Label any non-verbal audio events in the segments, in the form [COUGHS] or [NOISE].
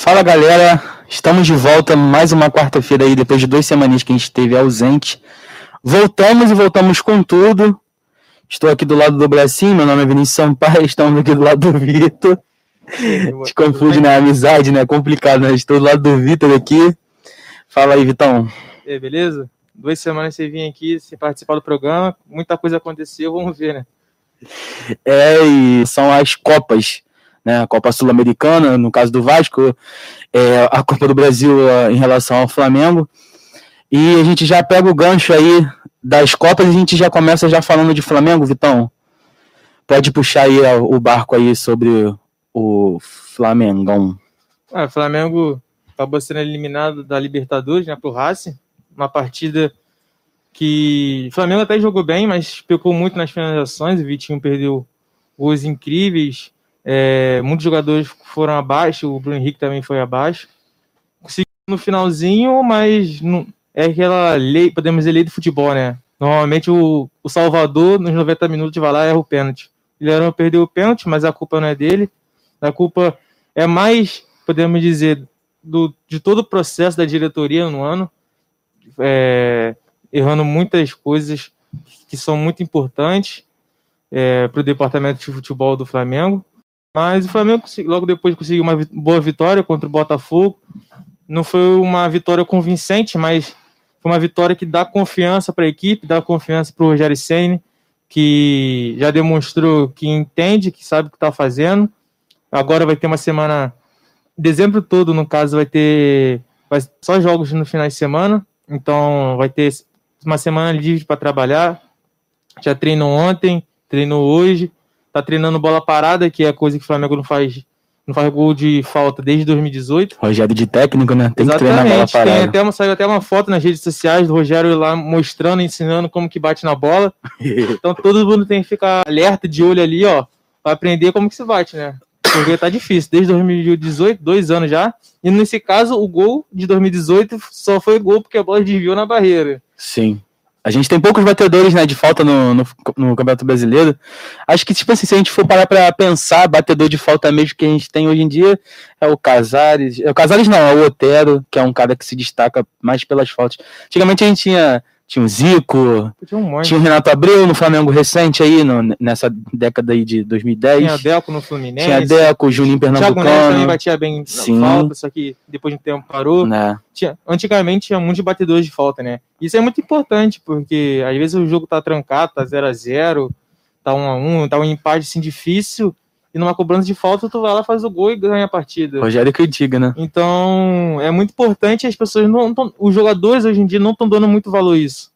Fala galera, estamos de volta mais uma quarta-feira aí, depois de duas semanas que a gente esteve ausente. Voltamos e voltamos com tudo. Estou aqui do lado do Bracinho, meu nome é Vinícius Sampaio, [LAUGHS] estamos aqui do lado do Vitor. Te confunde, né? Amizade, né? Complicado, né? Estou do lado do Vitor aqui. Fala aí, Vitão. E aí, beleza? Duas semanas você vinha aqui, se participar do programa, muita coisa aconteceu, vamos ver, né? É, e são as Copas, né? A Copa Sul-Americana, no caso do Vasco, é, a Copa do Brasil é, em relação ao Flamengo. E a gente já pega o gancho aí das Copas e a gente já começa já falando de Flamengo, Vitão. Pode puxar aí o barco aí sobre o Flamengão. Ah, o Flamengo acabou sendo eliminado da Libertadores, né, pro Racing. Uma partida que o Flamengo até jogou bem, mas pecou muito nas finalizações. O Vitinho perdeu gols incríveis. É, muitos jogadores foram abaixo, o Bruno Henrique também foi abaixo. Conseguiu no finalzinho, mas não, é aquela lei, podemos dizer, lei do futebol, né? Normalmente o, o Salvador, nos 90 minutos, vai lá e erra o pênalti. Ele era perdeu o pênalti, mas a culpa não é dele. A culpa é mais, podemos dizer, do, de todo o processo da diretoria no ano. É, errando muitas coisas que são muito importantes é, para o departamento de futebol do Flamengo. Mas o Flamengo logo depois conseguiu uma boa vitória contra o Botafogo. Não foi uma vitória convincente, mas foi uma vitória que dá confiança para a equipe, dá confiança para o Rogério Senna, que já demonstrou que entende, que sabe o que está fazendo. Agora vai ter uma semana, dezembro todo, no caso, vai ter vai, só jogos no final de semana. Então vai ter uma semana livre para trabalhar. Já treinou ontem, treinou hoje, tá treinando bola parada, que é a coisa que o Flamengo não faz, não faz gol de falta desde 2018. Rogério de técnico, né? Tem Exatamente. que treinar bola parada. Tem até uma, saiu até uma foto nas redes sociais do Rogério lá mostrando, ensinando como que bate na bola. [LAUGHS] então todo mundo tem que ficar alerta, de olho ali, ó, para aprender como que se bate, né? Porque tá difícil, desde 2018, dois anos já. E nesse caso, o gol de 2018 só foi gol porque a bola desviou na barreira. Sim. A gente tem poucos batedores né, de falta no, no, no, Campeonato Brasileiro. Acho que, tipo assim, se a gente for parar para pensar, batedor de falta mesmo que a gente tem hoje em dia é o Casares. É o Casares não, é o Otero, que é um cara que se destaca mais pelas faltas. Antigamente a gente tinha tinha o Zico, tinha, um tinha o Renato Abreu no Flamengo recente aí, no, nessa década aí de 2010. Tinha Deco no Fluminense. Tinha Deco, Juninho Pernambucano. Thiago Neves também batia bem Sim. falta, só que depois de um tempo parou. Né. Tinha, antigamente tinha muitos batedores de falta, né? Isso é muito importante, porque às vezes o jogo tá trancado, tá 0 a 0 tá 1 a 1 tá um empate assim difícil, e numa cobrança de falta, tu vai lá, faz o gol e ganha a partida. Rogério que diga, né? Então, é muito importante, as pessoas não tão, os jogadores hoje em dia não estão dando muito valor a isso.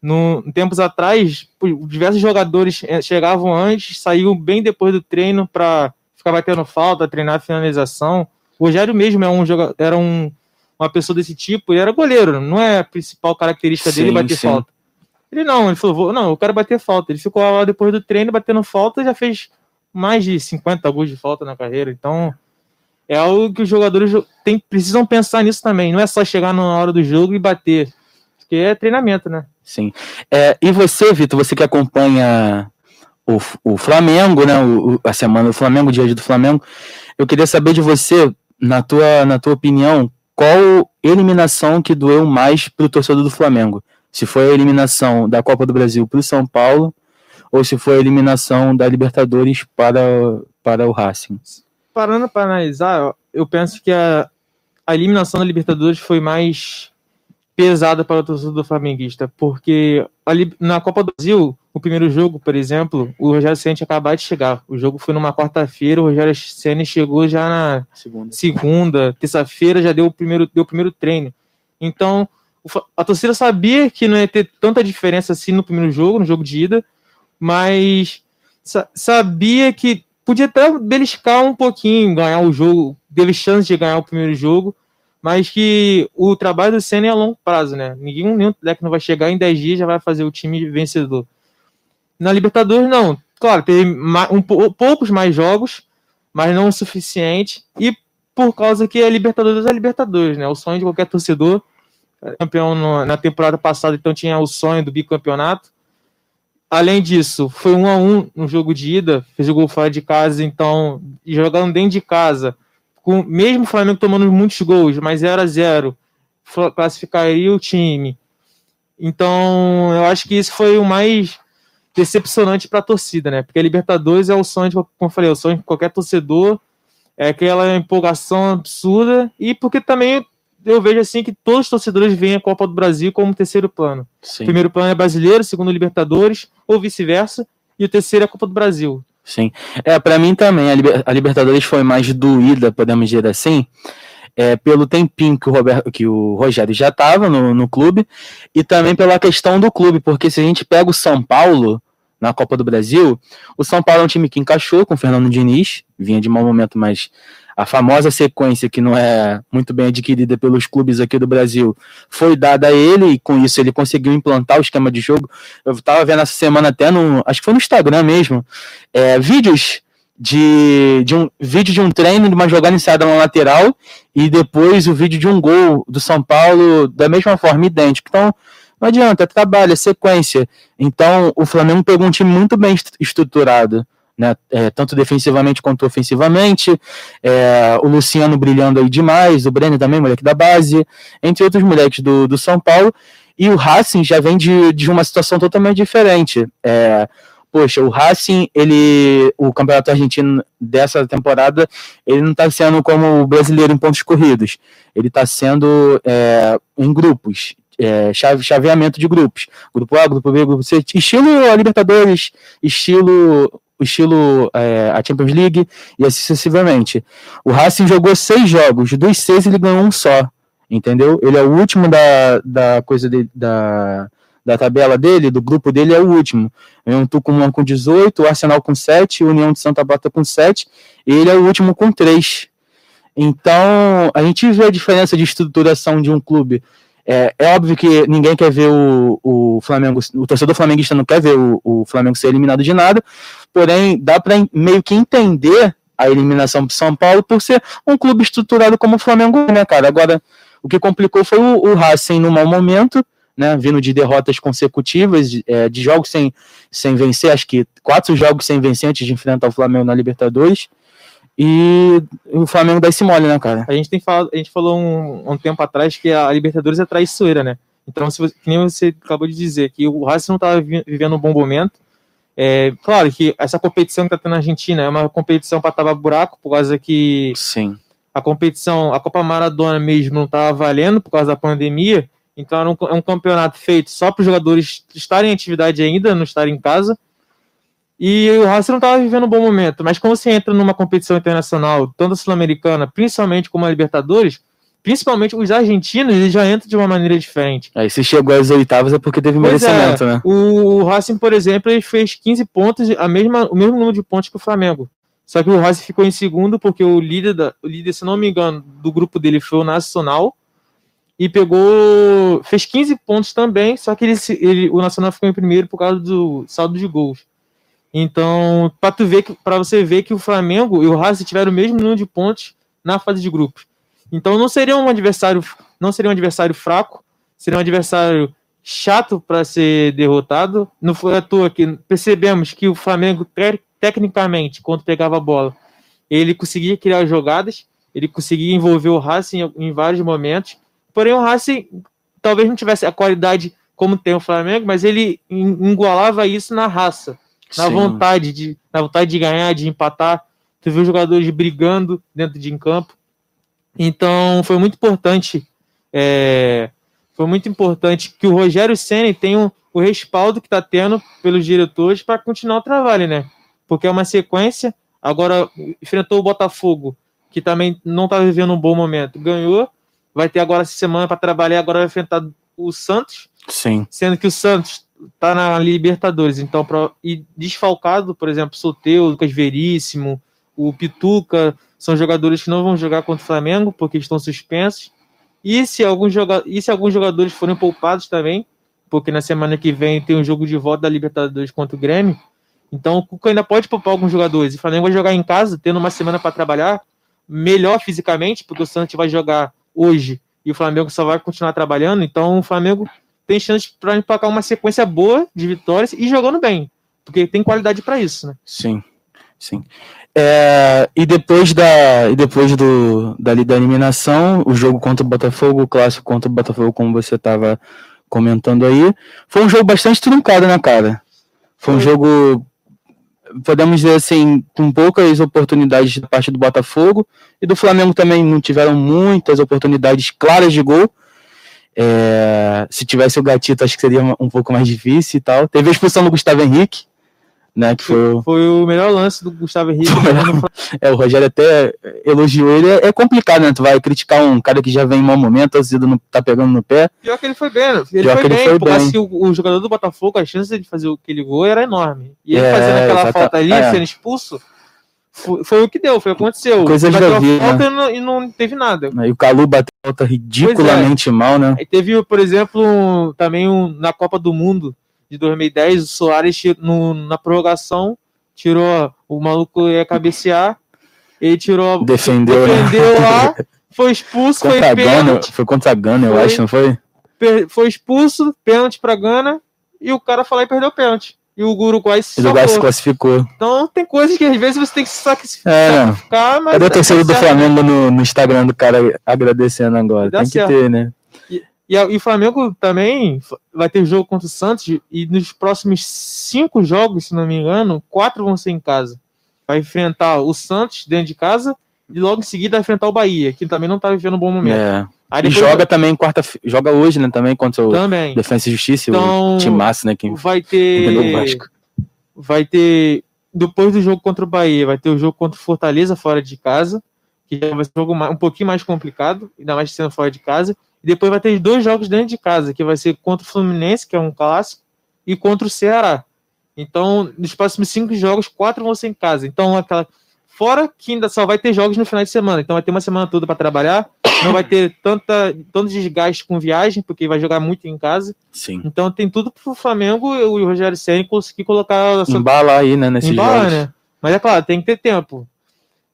No, tempos atrás, diversos jogadores eh, chegavam antes, saíam bem depois do treino para ficar batendo falta, treinar finalização. O Rogério mesmo é um era um, uma pessoa desse tipo, ele era goleiro, não é a principal característica sim, dele bater sim. falta. Ele não, ele falou, não, eu quero bater falta. Ele ficou lá depois do treino batendo falta, já fez mais de 50 gols de falta na carreira. Então, é algo que os jogadores tem, precisam pensar nisso também. Não é só chegar na hora do jogo e bater, porque é treinamento, né? Sim. É, e você, Vitor, você que acompanha o, o Flamengo, né? O, a semana do Flamengo, o dia do Flamengo, eu queria saber de você, na tua, na tua opinião, qual eliminação que doeu mais para o torcedor do Flamengo? Se foi a eliminação da Copa do Brasil para o São Paulo ou se foi a eliminação da Libertadores para, para o Racing? Parando para analisar, eu penso que a, a eliminação da Libertadores foi mais pesada para o torcedor flamenguista, porque ali na Copa do Brasil, o primeiro jogo, por exemplo, o Rogério Ceni acabou de chegar. O jogo foi numa quarta-feira, o Rogério Ceni chegou já na segunda, segunda terça-feira já deu o primeiro deu o primeiro treino. Então, a torcida sabia que não ia ter tanta diferença assim no primeiro jogo, no jogo de ida, mas sabia que podia até beliscar um pouquinho, ganhar o jogo, teve chance de ganhar o primeiro jogo, mas que o trabalho do Senna é a longo prazo, né? Ninguém, nenhum técnico vai chegar em 10 dias já vai fazer o time vencedor. Na Libertadores, não. Claro, teve um, poucos mais jogos, mas não o suficiente. E por causa que a Libertadores é a Libertadores, né? O sonho de qualquer torcedor. Campeão no, na temporada passada, então tinha o sonho do bicampeonato. Além disso, foi um a um no jogo de ida, fez o gol fora de casa, então, jogando dentro de casa, com mesmo o Flamengo tomando muitos gols, mas 0 a 0 classificaria o time. Então, eu acho que isso foi o mais decepcionante para a torcida, né? Porque a Libertadores é o sonho, de, como eu falei, é o sonho de qualquer torcedor, é aquela empolgação absurda, e porque também eu vejo assim que todos os torcedores veem a Copa do Brasil como terceiro plano. Sim. Primeiro plano é brasileiro, segundo Libertadores, ou vice-versa, e o terceiro é a Copa do Brasil. Sim. É, para mim também, a, Liber a Libertadores foi mais doída, podemos dizer assim, é, pelo tempinho que o, Roberto, que o Rogério já estava no, no clube e também pela questão do clube, porque se a gente pega o São Paulo na Copa do Brasil, o São Paulo é um time que encaixou com o Fernando Diniz, vinha de mau momento, mas a famosa sequência que não é muito bem adquirida pelos clubes aqui do Brasil foi dada a ele e com isso ele conseguiu implantar o esquema de jogo. Eu estava vendo essa semana até no, acho que foi no Instagram mesmo, é, vídeos de, de um vídeo de um treino de uma jogada iniciada na lateral e depois o vídeo de um gol do São Paulo da mesma forma, idêntico. Então, não adianta, é trabalho, é sequência. Então, o Flamengo pegou um time muito bem estruturado, né? É, tanto defensivamente quanto ofensivamente. É, o Luciano brilhando aí demais, o Brenner também, moleque da base, entre outros moleques do, do São Paulo. E o Racing já vem de, de uma situação totalmente diferente. É, poxa, o Racing, ele, o campeonato argentino dessa temporada, ele não está sendo como o brasileiro em pontos corridos, ele está sendo é, em grupos, é, chave, chaveamento de grupos, grupo A, grupo B, grupo C, estilo a Libertadores, estilo estilo é, a Champions League e assim sucessivamente. O Racing jogou seis jogos, dos seis ele ganhou um só, entendeu? Ele é o último da, da coisa de, da da tabela dele, do grupo dele, é o último. Um Tucumã com 18, o Arsenal com 7, o União de Santa Bata com 7, e ele é o último com 3. Então, a gente vê a diferença de estruturação de um clube. É, é óbvio que ninguém quer ver o, o Flamengo, o torcedor flamenguista não quer ver o, o Flamengo ser eliminado de nada, porém, dá para meio que entender a eliminação do São Paulo por ser um clube estruturado como o Flamengo, né, cara? Agora, o que complicou foi o, o Racing no mau momento, né, vindo de derrotas consecutivas, de, é, de, jogos sem, sem vencer, acho que quatro jogos sem vencer antes de enfrentar o Flamengo na Libertadores. E o Flamengo dá esse mole, né, cara? A gente tem falado, a gente falou um, um tempo atrás que a Libertadores é traiçoeira, né? Então, se você, que nem você acabou de dizer, que o Racing não estava vivendo um bom momento. É, claro que essa competição que está tendo na Argentina é uma competição para tapar buraco, por causa que Sim. a competição, a Copa Maradona mesmo não estava valendo por causa da pandemia. Então era um, é um campeonato feito só para os jogadores estarem em atividade ainda, não estarem em casa. E o Racing não estava vivendo um bom momento. Mas quando você entra numa competição internacional, tanto a Sul-Americana, principalmente como a Libertadores, principalmente os argentinos, eles já entram de uma maneira diferente. Aí se chegou às oitavas é porque teve pois é, merecimento, é. né? O Racing, por exemplo, ele fez 15 pontos, a mesma, o mesmo número de pontos que o Flamengo. Só que o Racing ficou em segundo porque o líder, da, o líder, se não me engano, do grupo dele foi o Nacional e pegou. fez 15 pontos também, só que ele, ele, o Nacional ficou em primeiro por causa do saldo de gols. Então, para tu ver para você ver que o Flamengo e o Racing tiveram o mesmo número de pontos na fase de grupos. Então não seria um adversário, não seria um adversário fraco, seria um adversário chato para ser derrotado. Não foi à toa que percebemos que o Flamengo tecnicamente, quando pegava a bola, ele conseguia criar jogadas, ele conseguia envolver o Racing em vários momentos Porém, o Racing talvez não tivesse a qualidade como tem o Flamengo, mas ele igualava isso na raça, na Sim. vontade de, na vontade de ganhar, de empatar. Tu viu os jogadores brigando dentro de campo. Então, foi muito importante. É, foi muito importante que o Rogério Senna tenha o respaldo que está tendo pelos diretores para continuar o trabalho, né? Porque é uma sequência. Agora enfrentou o Botafogo, que também não está vivendo um bom momento. Ganhou vai ter agora essa semana para trabalhar, agora vai enfrentar o Santos. Sim. Sendo que o Santos tá na Libertadores, então pra, e desfalcado, por exemplo, Soteu, Lucas Veríssimo, o Pituca, são jogadores que não vão jogar contra o Flamengo porque estão suspensos. E se alguns, e se alguns jogadores forem poupados também, porque na semana que vem tem um jogo de volta da Libertadores contra o Grêmio. Então o Cuca ainda pode poupar alguns jogadores. E o Flamengo vai jogar em casa, tendo uma semana para trabalhar, melhor fisicamente, porque o Santos vai jogar hoje e o Flamengo só vai continuar trabalhando, então o Flamengo tem chance para emplacar uma sequência boa de vitórias e jogando bem, porque tem qualidade para isso, né? Sim. Sim. É, e depois da e depois do dali da eliminação, o jogo contra o Botafogo, o clássico contra o Botafogo, como você estava comentando aí, foi um jogo bastante truncado, né, cara? Foi um jogo podemos dizer assim, com poucas oportunidades da parte do Botafogo e do Flamengo também não tiveram muitas oportunidades claras de gol. É, se tivesse o Gatito, acho que seria um pouco mais difícil e tal. Teve a expulsão do Gustavo Henrique, né? Que foi, foi o melhor lance do Gustavo Henrique. é, o Rogério até elogiou ele. É, é, complicado, né? Tu vai criticar um cara que já vem em mau momento, a torcida não tá pegando no pé. Pior que ele foi bem, ele Pior foi bem, ele foi porque bem. Assim, o, o, jogador do Botafogo, a chance de fazer aquele gol era enorme. E ele é, fazendo aquela falta ali, é. sendo expulso. Foi, foi, o que deu, foi o que aconteceu. Coisa de falta né? e, não, e, não, teve nada. E o Calu bateu falta ridiculamente mal, né? Aí teve, por exemplo, também um, na Copa do Mundo, de 2010, o Soares no, na prorrogação tirou o maluco ia cabecear, ele tirou defendeu, defendeu lá, [LAUGHS] foi expulso, contra foi pênalti. Foi contra a Gana, eu acho, não foi? Foi expulso, pênalti para Gana e o cara falou e perdeu o pênalti. E o Uruguai se, o Uruguai se classificou. Então tem coisas que às vezes você tem que se sacrificar, é, mas. Cadê o torcedor do Flamengo no, no Instagram do cara agradecendo agora? Tem certo. que ter, né? E, e o Flamengo também vai ter jogo contra o Santos e nos próximos cinco jogos, se não me engano, quatro vão ser em casa. Vai enfrentar o Santos dentro de casa e logo em seguida vai enfrentar o Bahia, que também não está vivendo um bom momento. É. Aí e joga também quarta, joga hoje, né, também contra o também. Defensa e Justiça, então, o Timaço, né, que vai ter [LAUGHS] vai ter depois do jogo contra o Bahia, vai ter o jogo contra o Fortaleza fora de casa, que vai ser um jogo um pouquinho mais complicado, ainda mais sendo fora de casa. E depois vai ter dois jogos dentro de casa, que vai ser contra o Fluminense, que é um clássico, e contra o Ceará. Então, nos próximos cinco jogos, quatro vão ser em casa. Então, aquela. Fora que ainda só vai ter jogos no final de semana. Então vai ter uma semana toda para trabalhar. Não vai ter tanta, tanto desgaste com viagem, porque vai jogar muito em casa. Sim. Então tem tudo para o Flamengo e o Rogério Senna conseguir colocar. Embala aí, né? Nesse Embala, né? Mas é claro, tem que ter tempo.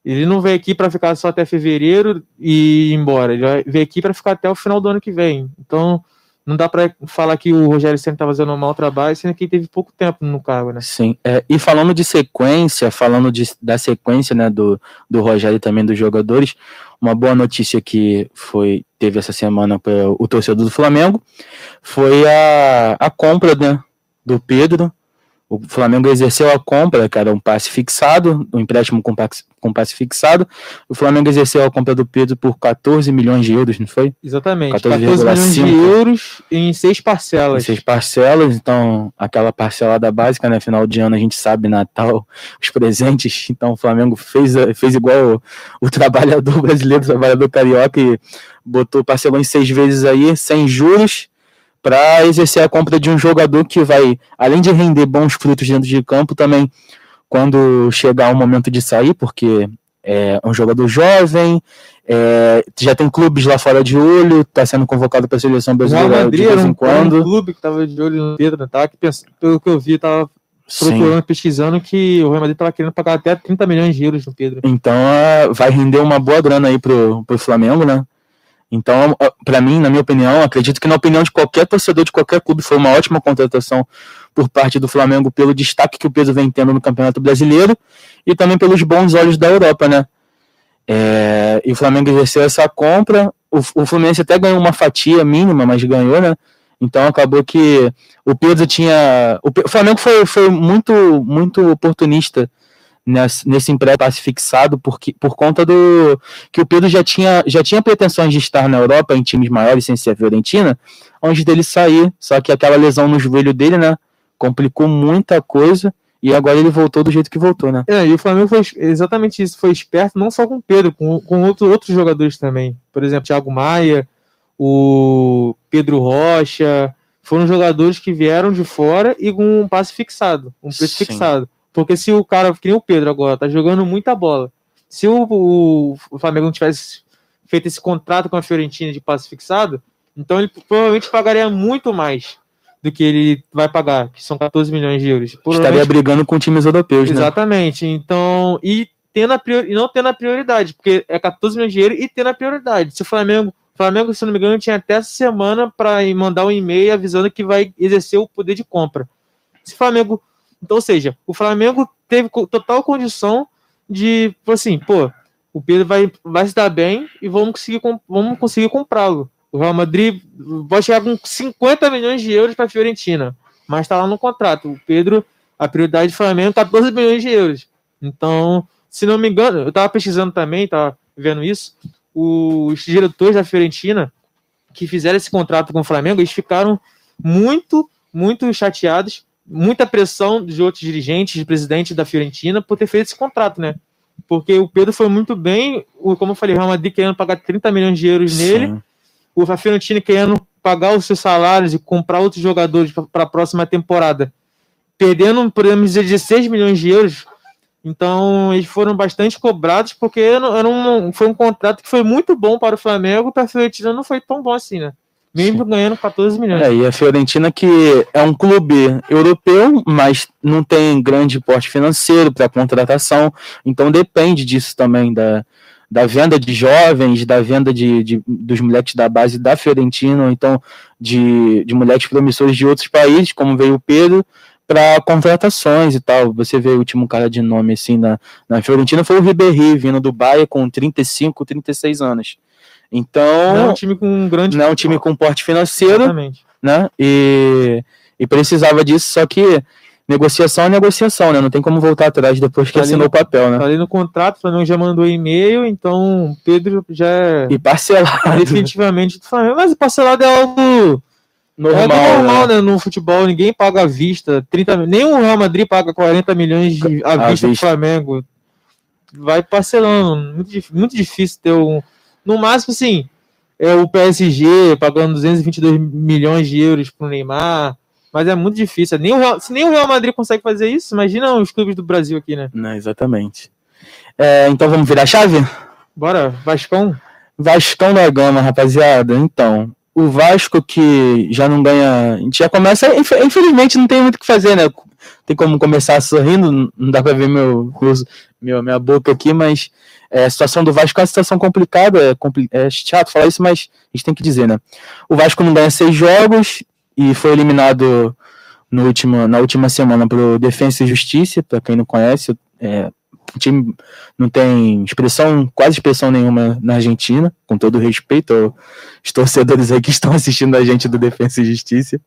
Ele não veio aqui para ficar só até fevereiro e ir embora. Ele veio aqui para ficar até o final do ano que vem. Então, não dá para falar que o Rogério sempre está fazendo um mau trabalho, sendo que ele teve pouco tempo no cargo, né? Sim. É, e falando de sequência, falando de, da sequência né, do, do Rogério e também dos jogadores, uma boa notícia que foi teve essa semana para o torcedor do Flamengo foi a, a compra né, do Pedro o Flamengo exerceu a compra, que era um passe fixado, um empréstimo com passe, com passe fixado. O Flamengo exerceu a compra do Pedro por 14 milhões de euros, não foi? Exatamente. 14, 14 milhões de euros em seis parcelas. Em seis parcelas, então aquela parcelada básica, né? Final de ano a gente sabe, Natal, [LAUGHS] os presentes. Então o Flamengo fez, fez igual o, o trabalhador [LAUGHS] brasileiro, o trabalhador carioca, e botou, parcelou em seis vezes aí, sem juros para exercer a compra de um jogador que vai, além de render bons frutos dentro de campo, também quando chegar o momento de sair, porque é um jogador jovem, é, já tem clubes lá fora de olho, está sendo convocado para a seleção brasileira de vez em quando. Um clube que estava de olho no Pedro, tá? Que pelo que eu vi, estava procurando, Sim. pesquisando que o Real Madrid estava querendo pagar até 30 milhões de euros no Pedro. Então é, vai render uma boa grana aí pro, pro Flamengo, né? Então, para mim, na minha opinião, acredito que na opinião de qualquer torcedor de qualquer clube foi uma ótima contratação por parte do Flamengo pelo destaque que o Pedro vem tendo no Campeonato Brasileiro e também pelos bons olhos da Europa, né? É, e o Flamengo exerceu essa compra. O, o Fluminense até ganhou uma fatia mínima, mas ganhou, né? Então acabou que o Pedro tinha. O, Flamengo foi, foi muito, muito oportunista nesse, nesse empréstimo fixado porque, por conta do que o Pedro já tinha, já tinha pretensões de estar na Europa em times maiores sem ser a Fiorentina, antes dele sair, só que aquela lesão no joelho dele, né, complicou muita coisa e agora ele voltou do jeito que voltou, né? É, e o Flamengo foi exatamente isso, foi esperto não só com o Pedro, com, com outro, outros jogadores também. Por exemplo, Thiago Maia, o Pedro Rocha, foram jogadores que vieram de fora e com um passe fixado, um preço Sim. fixado. Porque se o cara, que nem o Pedro agora, tá jogando muita bola. Se o, o, o Flamengo não tivesse feito esse contrato com a Fiorentina de passe fixado, então ele provavelmente pagaria muito mais do que ele vai pagar, que são 14 milhões de euros. Estaria brigando com times europeus, né? Exatamente. Então, e, tendo a prior, e não tendo a prioridade, porque é 14 milhões de euros e tendo a prioridade. Se o Flamengo, Flamengo, se não me engano, tinha até essa semana para mandar um e-mail avisando que vai exercer o poder de compra. Se o Flamengo então, ou seja, o Flamengo teve total condição de, assim, pô, o Pedro vai, vai se dar bem e vamos conseguir, vamos conseguir comprá-lo. O Real Madrid vai chegar com 50 milhões de euros para a Fiorentina, mas está lá no contrato. O Pedro, a prioridade do Flamengo, 14 milhões de euros. Então, se não me engano, eu estava pesquisando também, estava vendo isso, os diretores da Fiorentina que fizeram esse contrato com o Flamengo, eles ficaram muito, muito chateados, muita pressão de outros dirigentes, de presidente da Fiorentina, por ter feito esse contrato, né? Porque o Pedro foi muito bem, como eu falei, o Real Madrid querendo pagar 30 milhões de euros Sim. nele, o Fiorentina querendo pagar os seus salários e comprar outros jogadores para a próxima temporada, perdendo, podemos dizer, 16 milhões de euros. Então, eles foram bastante cobrados, porque era um, foi um contrato que foi muito bom para o Flamengo, para a Fiorentina não foi tão bom assim, né? Mesmo ganhando 14 milhões. É, e a Fiorentina, que é um clube europeu, mas não tem grande porte financeiro para contratação, então depende disso também, da, da venda de jovens, da venda de, de, dos moleques da base da Fiorentina, ou então de, de moleques promissores de outros países, como veio o Pedro, para contratações e tal. Você vê o último cara de nome assim na, na Fiorentina foi o Ribéry, vindo do Bahia com 35, 36 anos. Então. Não é um time com um grande. Não é um time com porte financeiro. Exatamente. Né? E, e precisava disso, só que negociação é negociação, né? Não tem como voltar atrás depois que tá assinou no, o papel, né? Tá ali no contrato, o Flamengo já mandou e-mail, então Pedro já é. E parcelado. Definitivamente do Flamengo. Mas parcelado é algo. Normal, é normal né? né? No futebol, ninguém paga à vista. 30, nem o Real Madrid paga 40 milhões de, à, à vista, vista do Flamengo. Vai parcelando. Muito, muito difícil ter um no máximo, assim, é o PSG pagando 222 milhões de euros pro Neymar. Mas é muito difícil. Nem o Real, se nem o Real Madrid consegue fazer isso, imagina os clubes do Brasil aqui, né? Não, exatamente. É, então vamos virar a chave? Bora, Vascão. Vascão da Gama, rapaziada. Então, o Vasco que já não ganha. A gente já começa. Infelizmente não tem muito o que fazer, né? Tem como começar sorrindo, não dá pra ver meu, meu, minha boca aqui, mas é, a situação do Vasco é uma situação complicada, é, é chato falar isso, mas a gente tem que dizer, né? O Vasco não ganha seis jogos e foi eliminado no último, na última semana pelo Defensa e Justiça, para quem não conhece, é, o time não tem expressão, quase expressão nenhuma na Argentina, com todo respeito aos torcedores aí que estão assistindo a gente do Defensa e Justiça.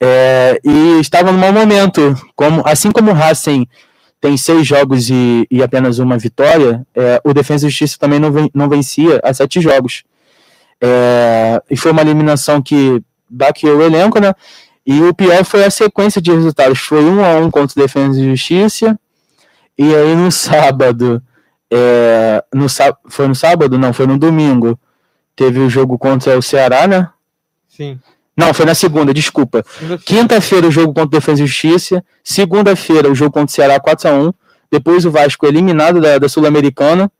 É, e estava no mau momento, como, assim como o Racing tem seis jogos e, e apenas uma vitória, é, o Defesa e Justiça também não, ven, não vencia há sete jogos. É, e foi uma eliminação que baqueou o elenco, né? E o pior foi a sequência de resultados. Foi um a um contra o Defesa e Justiça. E aí no sábado, é, no, foi no sábado? Não, foi no domingo. Teve o jogo contra o Ceará, né? Sim. Não, foi na segunda, desculpa. Quinta-feira o jogo contra o Defesa e Justiça. Segunda-feira o jogo contra o Ceará 4x1. Depois o Vasco eliminado da, da Sul-Americana.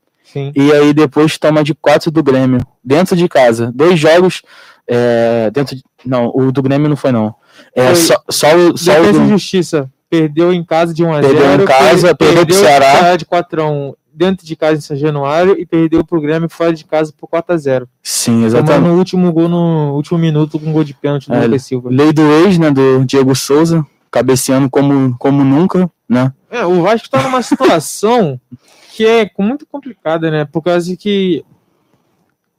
E aí depois toma de 4 do Grêmio. Dentro de casa. Dois jogos. É, dentro de, Não, o do Grêmio não foi, não. É, foi só, só, só Defesa o do... e Justiça. Perdeu em casa de 1x0. Perdeu em casa, perdeu, perdeu pro Ceará. de 4x1 dentro de casa em São Januário e perdeu pro Grêmio fora de casa por 4x0. Sim, exatamente. Tomando no último gol no último minuto com um gol de pênalti do é, Lucas Silva. Lei do ex, né, do Diego Souza, cabeceando como, como nunca, né? É, o Vasco tá numa situação [LAUGHS] que é muito complicada, né? Por causa que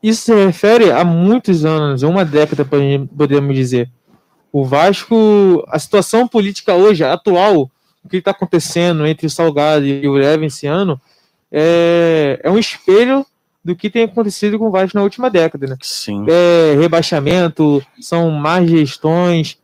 isso se refere a muitos anos, uma década, podemos dizer. O Vasco, a situação política hoje, atual, o que está acontecendo entre o Salgado e o Leve esse ano, é, é um espelho do que tem acontecido com o Vasco na última década, né? Sim. É, rebaixamento, são más gestões,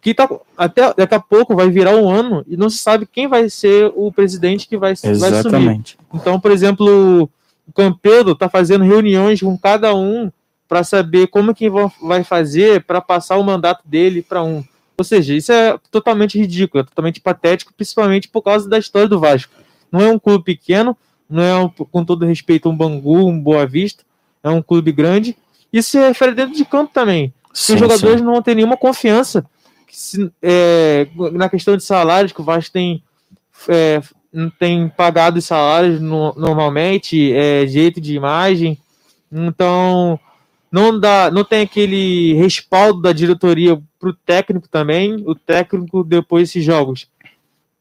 que tá, até daqui a pouco vai virar um ano e não se sabe quem vai ser o presidente que vai, vai assumir. Então, por exemplo, o Campelo está fazendo reuniões com cada um para saber como que vai fazer para passar o mandato dele para um. Ou seja, isso é totalmente ridículo, é totalmente patético, principalmente por causa da história do Vasco. Não é um clube pequeno, não é, um, com todo respeito, um Bangu, um Boa Vista, é um clube grande. Isso se refere dentro de campo também. Sim, os jogadores sim. não vão ter nenhuma confiança se, é, na questão de salários, que o Vasco tem, é, tem pagado os salários no, normalmente, é, jeito de imagem. Então, não dá, não tem aquele respaldo da diretoria para o técnico também. O técnico, depois desses jogos,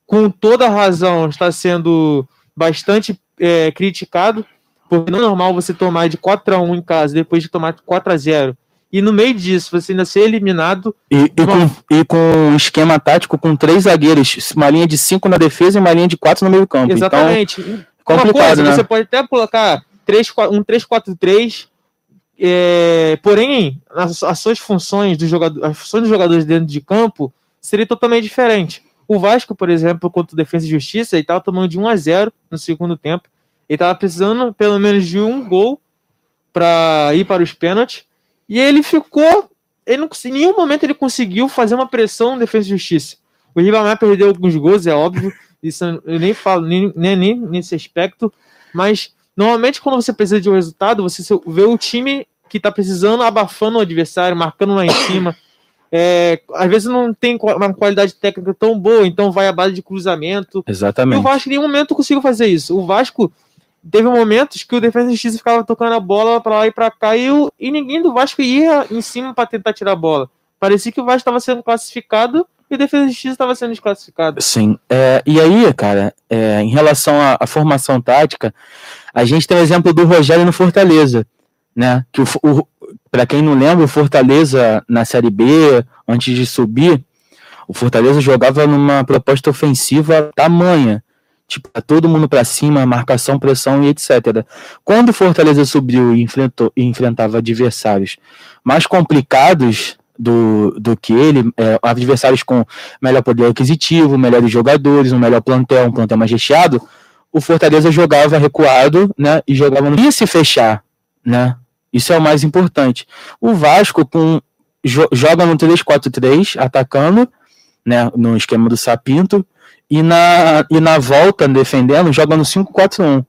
com toda razão, está sendo bastante é, criticado, porque não é normal você tomar de 4 a 1 em casa depois de tomar 4 a 0 e no meio disso você ainda ser eliminado. E, e, uma... com, e com um esquema tático com três zagueiros, uma linha de cinco na defesa e uma linha de quatro no meio campo. Então, Exatamente. Então, complicado, coisa, né? Você pode até colocar 3, 4, um 3-4-3, é, porém, as, as, suas funções do jogador, as funções dos jogadores dentro de campo seria totalmente diferente. O Vasco, por exemplo, contra o Defesa e Justiça, ele estava tomando de 1 a 0 no segundo tempo. Ele estava precisando pelo menos de um gol para ir para os pênaltis. E ele ficou. Ele não, em nenhum momento ele conseguiu fazer uma pressão no Defesa e Justiça. O Ribamar perdeu alguns gols, é óbvio. [LAUGHS] Isso eu nem falo nem, nem, nem nesse aspecto. Mas normalmente quando você precisa de um resultado, você vê o time que está precisando abafando o adversário, marcando lá em cima. É, às vezes não tem uma qualidade técnica tão boa, então vai à base de cruzamento. Exatamente. E o Vasco em nenhum momento conseguiu fazer isso. O Vasco teve momentos que o Defesa e Justiça ficava tocando a bola para lá e para cá e, o, e ninguém do Vasco ia em cima para tentar tirar a bola. Parecia que o Vasco estava sendo classificado e o Defesa e Justiça estava sendo desclassificado. Sim. É, e aí, cara, é, em relação à, formação tática, a gente tem o exemplo do Rogério no Fortaleza, né? Que o, o para quem não lembra, o Fortaleza na Série B, antes de subir, o Fortaleza jogava numa proposta ofensiva tamanha tipo, tá todo mundo para cima, marcação, pressão e etc. Quando o Fortaleza subiu e enfrentou, e enfrentava adversários mais complicados do, do que ele, é, adversários com melhor poder aquisitivo, melhores jogadores, um melhor plantel, um plantel mais recheado, o Fortaleza jogava recuado, né, e jogava no ia se fechar, né? Isso é o mais importante. O Vasco com joga no 3-4-3, atacando, né, no esquema do Sapinto, e na, e na volta, defendendo, joga no 5-4-1.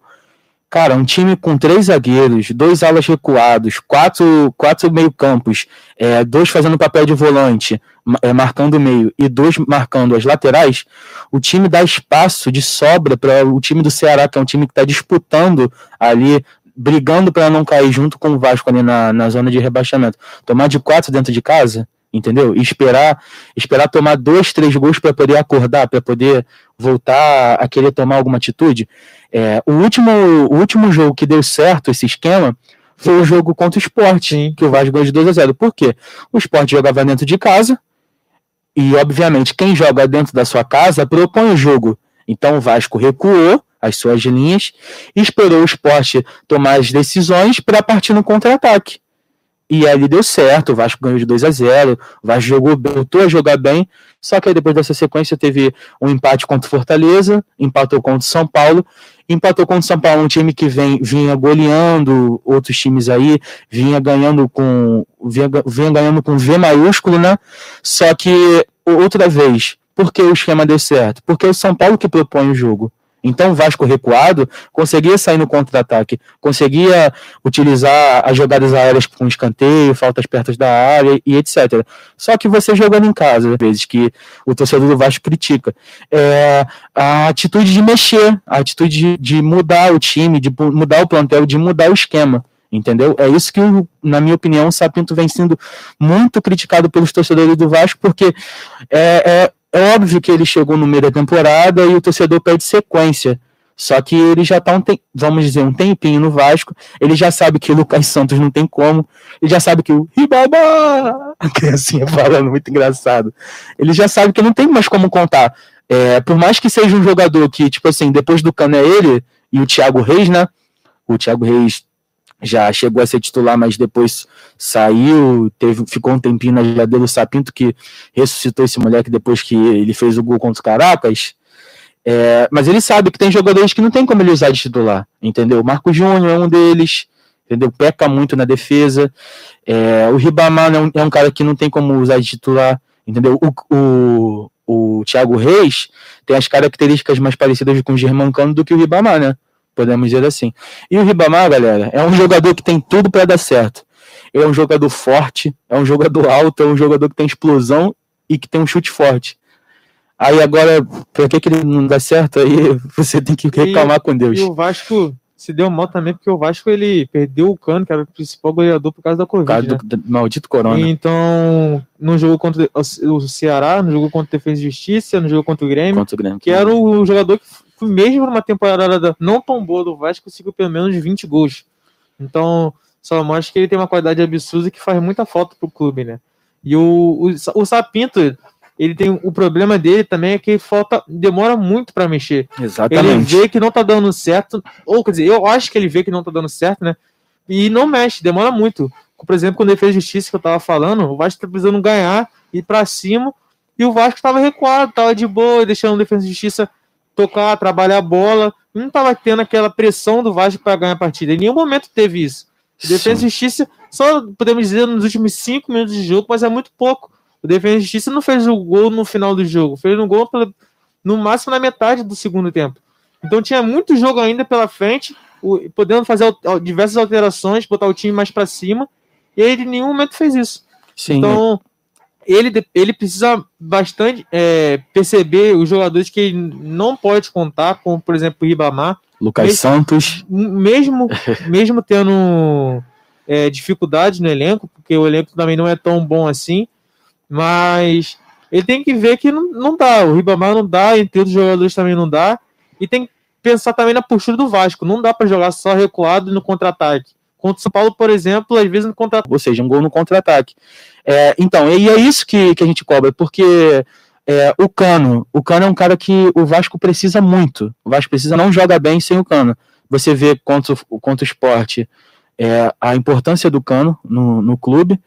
Cara, um time com três zagueiros, dois alas recuados, quatro, quatro meio-campos, é, dois fazendo papel de volante, é, marcando o meio, e dois marcando as laterais, o time dá espaço de sobra para o time do Ceará, que é um time que está disputando ali, brigando para não cair junto com o Vasco ali na, na zona de rebaixamento. Tomar de quatro dentro de casa, entendeu? E esperar, esperar tomar dois, três gols para poder acordar, para poder voltar a querer tomar alguma atitude. É, o, último, o último jogo que deu certo esse esquema foi o jogo contra o Sport, Sim. que o Vasco ganhou de 2 a 0. Por quê? O Sport jogava dentro de casa e, obviamente, quem joga dentro da sua casa propõe o jogo. Então o Vasco recuou as suas linhas esperou o Sport tomar as decisões para partir no contra-ataque. E ali deu certo, o Vasco ganhou de 2 a 0 o Vasco jogou, voltou a jogar bem, só que aí depois dessa sequência teve um empate contra o Fortaleza, empatou contra o São Paulo, empatou contra o São Paulo, um time que vem, vinha goleando outros times aí, vinha ganhando com vinha, vinha ganhando com V maiúsculo, né? Só que outra vez, por que o esquema deu certo? Porque é o São Paulo que propõe o jogo. Então o Vasco recuado conseguia sair no contra-ataque, conseguia utilizar as jogadas aéreas com escanteio, faltas perto da área e etc. Só que você jogando em casa, às vezes que o torcedor do Vasco critica, é a atitude de mexer, a atitude de, de mudar o time, de mudar o plantel, de mudar o esquema entendeu? É isso que, na minha opinião, o Sapinto vem sendo muito criticado pelos torcedores do Vasco, porque é, é, é óbvio que ele chegou no meio da temporada e o torcedor pede sequência. Só que ele já está, um vamos dizer, um tempinho no Vasco. Ele já sabe que o Lucas Santos não tem como. Ele já sabe que o Ribaba, [LAUGHS] a criancinha falando muito engraçado. Ele já sabe que não tem mais como contar. É, por mais que seja um jogador que, tipo assim, depois do Cano é ele e o Thiago Reis, né? O Thiago Reis já chegou a ser titular, mas depois saiu, teve, ficou um tempinho na geladeira do Sapinto, que ressuscitou esse moleque depois que ele fez o gol contra os Caracas. É, mas ele sabe que tem jogadores que não tem como ele usar de titular, entendeu? Marco Júnior é um deles, entendeu? Peca muito na defesa. É, o Ribamar é um, é um, cara que não tem como usar de titular, entendeu? O, o, o Thiago Reis tem as características mais parecidas com o Germancano do que o Ribamar, né? Podemos dizer assim. E o Ribamar, galera, é um jogador que tem tudo para dar certo. Ele é um jogador forte, é um jogador alto, é um jogador que tem explosão e que tem um chute forte. Aí agora, por que, que ele não dá certo? Aí [LAUGHS] você tem que reclamar e, com Deus. E o Vasco, se deu mal também porque o Vasco ele perdeu o Cano, que era o principal goleador por causa da Covid. Por causa né? do, do, maldito Corona. Então, no jogo contra o Ceará, no jogo contra o Defesa e Justiça, no jogo contra o Grêmio, contra o Grêmio que era o jogador que, mesmo numa temporada não tão boa do Vasco, conseguiu pelo menos 20 gols. Então, só mostra que ele tem uma qualidade absurda que faz muita falta pro clube, né? E o, o, o Sapinto, ele tem o problema dele também é que falta demora muito para mexer. Exatamente. Ele vê que não tá dando certo, ou quer dizer, eu acho que ele vê que não tá dando certo, né? E não mexe, demora muito. Por exemplo, quando ele fez justiça que eu tava falando, o Vasco tá precisando ganhar, ir para cima, e o Vasco tava recuado, tava de boa, deixando o defesa de justiça tocar, trabalhar a bola, não tava tendo aquela pressão do Vasco para ganhar a partida. Em nenhum momento teve isso. Defesa e Justiça, só podemos dizer nos últimos cinco minutos de jogo, mas é muito pouco. O Defesa e Justiça não fez o gol no final do jogo, fez um gol no máximo na metade do segundo tempo. Então tinha muito jogo ainda pela frente, podendo fazer diversas alterações, botar o time mais para cima, e ele em nenhum momento fez isso. Sim, então ele, ele precisa bastante é, perceber os jogadores que ele não pode contar, como por exemplo o Ribamar. Lucas mesmo, Santos. Mesmo, [LAUGHS] mesmo tendo é, dificuldades no elenco, porque o elenco também não é tão bom assim, mas ele tem que ver que não, não dá. O Ribamar não dá, entre outros jogadores também não dá. E tem que pensar também na postura do Vasco. Não dá para jogar só recuado no contra-ataque. Contra o São Paulo, por exemplo, às vezes no contra-ataque. Ou seja, um gol no contra-ataque. É, então, e é isso que, que a gente cobra, porque é, o Cano, o Cano é um cara que o Vasco precisa muito. O Vasco precisa não joga bem sem o Cano. Você vê contra, contra o esporte é, a importância do Cano no, no clube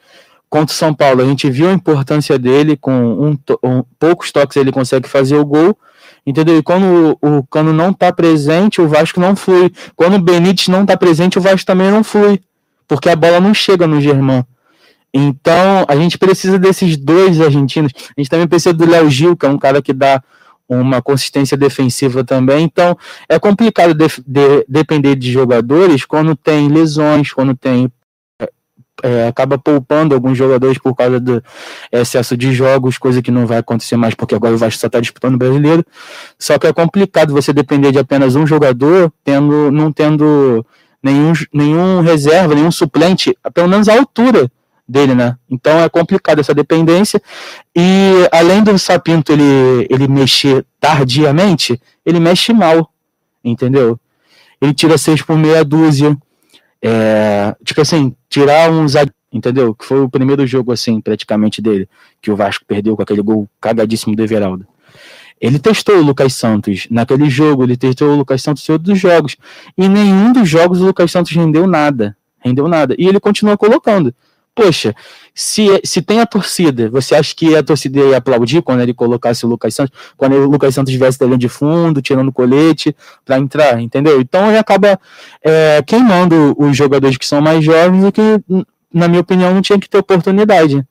contra o São Paulo, a gente viu a importância dele, com um, um, poucos toques ele consegue fazer o gol, entendeu? E quando o, Cano não está presente, o Vasco não flui. Quando o Benítez não está presente, o Vasco também não flui, porque a bola não chega no Germán. Então, a gente precisa desses dois argentinos. A gente também precisa do Léo Gil, que é um cara que dá uma consistência defensiva também. Então, é complicado de, de, depender de jogadores quando tem lesões, quando tem é, acaba poupando alguns jogadores por causa do excesso de jogos, coisa que não vai acontecer mais porque agora o Vasco só está disputando o brasileiro. Só que é complicado você depender de apenas um jogador, tendo, não tendo nenhum, nenhum reserva, nenhum suplente, pelo menos a altura dele, né? Então é complicado essa dependência. E além do Sapinto ele, ele mexer tardiamente, ele mexe mal, entendeu? Ele tira seis por meia dúzia. É, tipo assim, tirar um zagueiro, entendeu? Que foi o primeiro jogo, assim, praticamente dele, que o Vasco perdeu com aquele gol cagadíssimo do Everaldo. Ele testou o Lucas Santos naquele jogo, ele testou o Lucas Santos em outros jogos. E nenhum dos jogos o Lucas Santos rendeu nada. Rendeu nada. E ele continua colocando poxa, se, se tem a torcida, você acha que a torcida ia aplaudir quando ele colocasse o Lucas Santos, quando o Lucas Santos estivesse dentro de fundo, tirando o colete para entrar, entendeu? Então ele acaba é, queimando os jogadores que são mais jovens e que, na minha opinião, não tinha que ter oportunidade,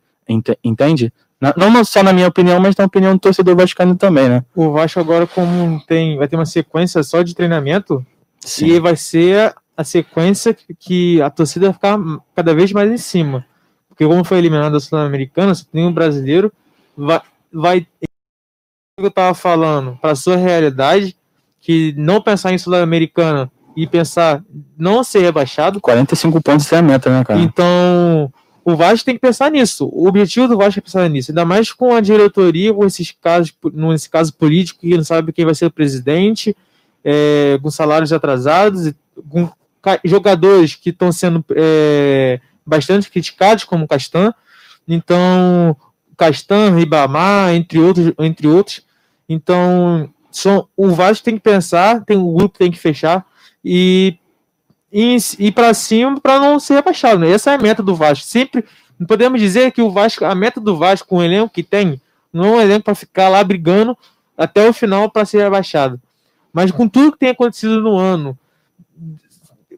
entende? Não só na minha opinião, mas na opinião do torcedor vascaíno também, né? O Vasco agora, como tem, vai ter uma sequência só de treinamento, Sim. e vai ser a sequência que a torcida vai ficar cada vez mais em cima. Porque como foi eliminado a Sul-Americana, se tem um brasileiro, vai, vai eu estava falando, para sua realidade, que não pensar em Sul-Americana e pensar não ser rebaixado. 45 pontos é a meta, né, cara? Então, o Vasco tem que pensar nisso. O objetivo do Vasco é pensar nisso. Ainda mais com a diretoria, com esses casos, nesse caso político, que não sabe quem vai ser o presidente, é, com salários atrasados, com jogadores que estão sendo é, bastante criticados, como Castan. Então, Castan, Ribamar, entre outros, entre outros. Então, são, o Vasco tem que pensar, tem o grupo tem que fechar e ir para cima para não ser rebaixado. Né? Essa é a meta do Vasco. Sempre podemos dizer que o Vasco, a meta do Vasco com o elenco que tem, não é um elenco para ficar lá brigando até o final para ser rebaixado. Mas com tudo que tem acontecido no ano,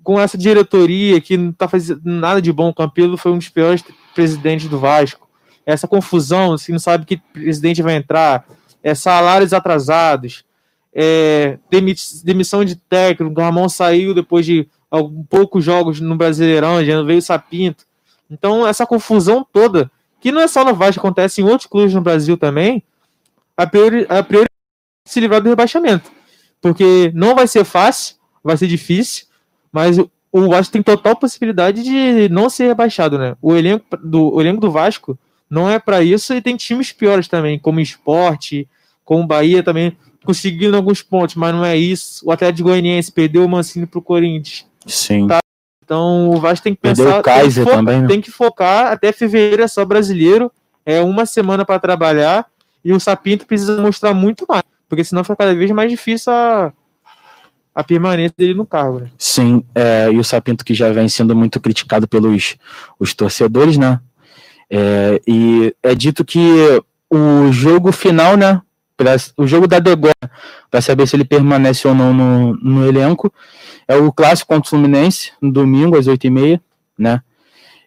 com essa diretoria que não está fazendo nada de bom, o Campelo foi um dos piores presidentes do Vasco. Essa confusão, assim, não sabe que presidente vai entrar, é, salários atrasados, é, demissão de técnico, o Ramon saiu depois de poucos jogos no Brasileirão, já veio o Sapinto. Então, essa confusão toda, que não é só no Vasco, acontece em outros clubes no Brasil também, a priori, a priori se livrar do rebaixamento. Porque não vai ser fácil, vai ser difícil, mas o Vasco tem total possibilidade de não ser rebaixado, né? O elenco do, o elenco do Vasco não é para isso e tem times piores também, como Esporte, como Bahia também, conseguindo alguns pontos, mas não é isso. O Atlético Goianiense perdeu o Mancini pro Corinthians. Sim. Tá? Então o Vasco tem que pensar. Perdeu o Kaiser tem, que também, né? tem que focar até fevereiro é só brasileiro, é uma semana para trabalhar e o Sapinto precisa mostrar muito mais, porque senão fica cada vez mais difícil a, a permanência dele no cargo. Né? Sim, é, e o Sapinto que já vem sendo muito criticado pelos os torcedores, né? É, e é dito que o jogo final, né? Pra, o jogo da Degora, para saber se ele permanece ou não no, no elenco, é o clássico contra o Fluminense, no domingo, às 8h30, né?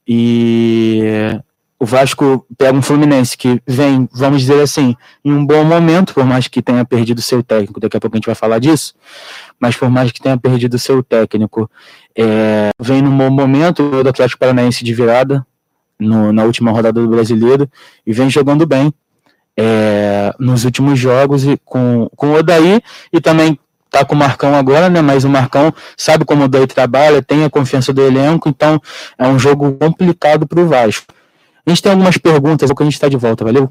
E o Vasco pega um Fluminense que vem, vamos dizer assim, em um bom momento, por mais que tenha perdido seu técnico, daqui a pouco a gente vai falar disso, mas por mais que tenha perdido seu técnico, é, vem num bom momento, o Atlético Paranaense de virada, no, na última rodada do Brasileiro, e vem jogando bem é, nos últimos jogos e com, com o Odaí, e também tá com o Marcão agora, né? Mas o Marcão sabe como o Odaí trabalha, tem a confiança do elenco, então é um jogo complicado para o Vasco. A gente tem algumas perguntas, que a gente está de volta, valeu?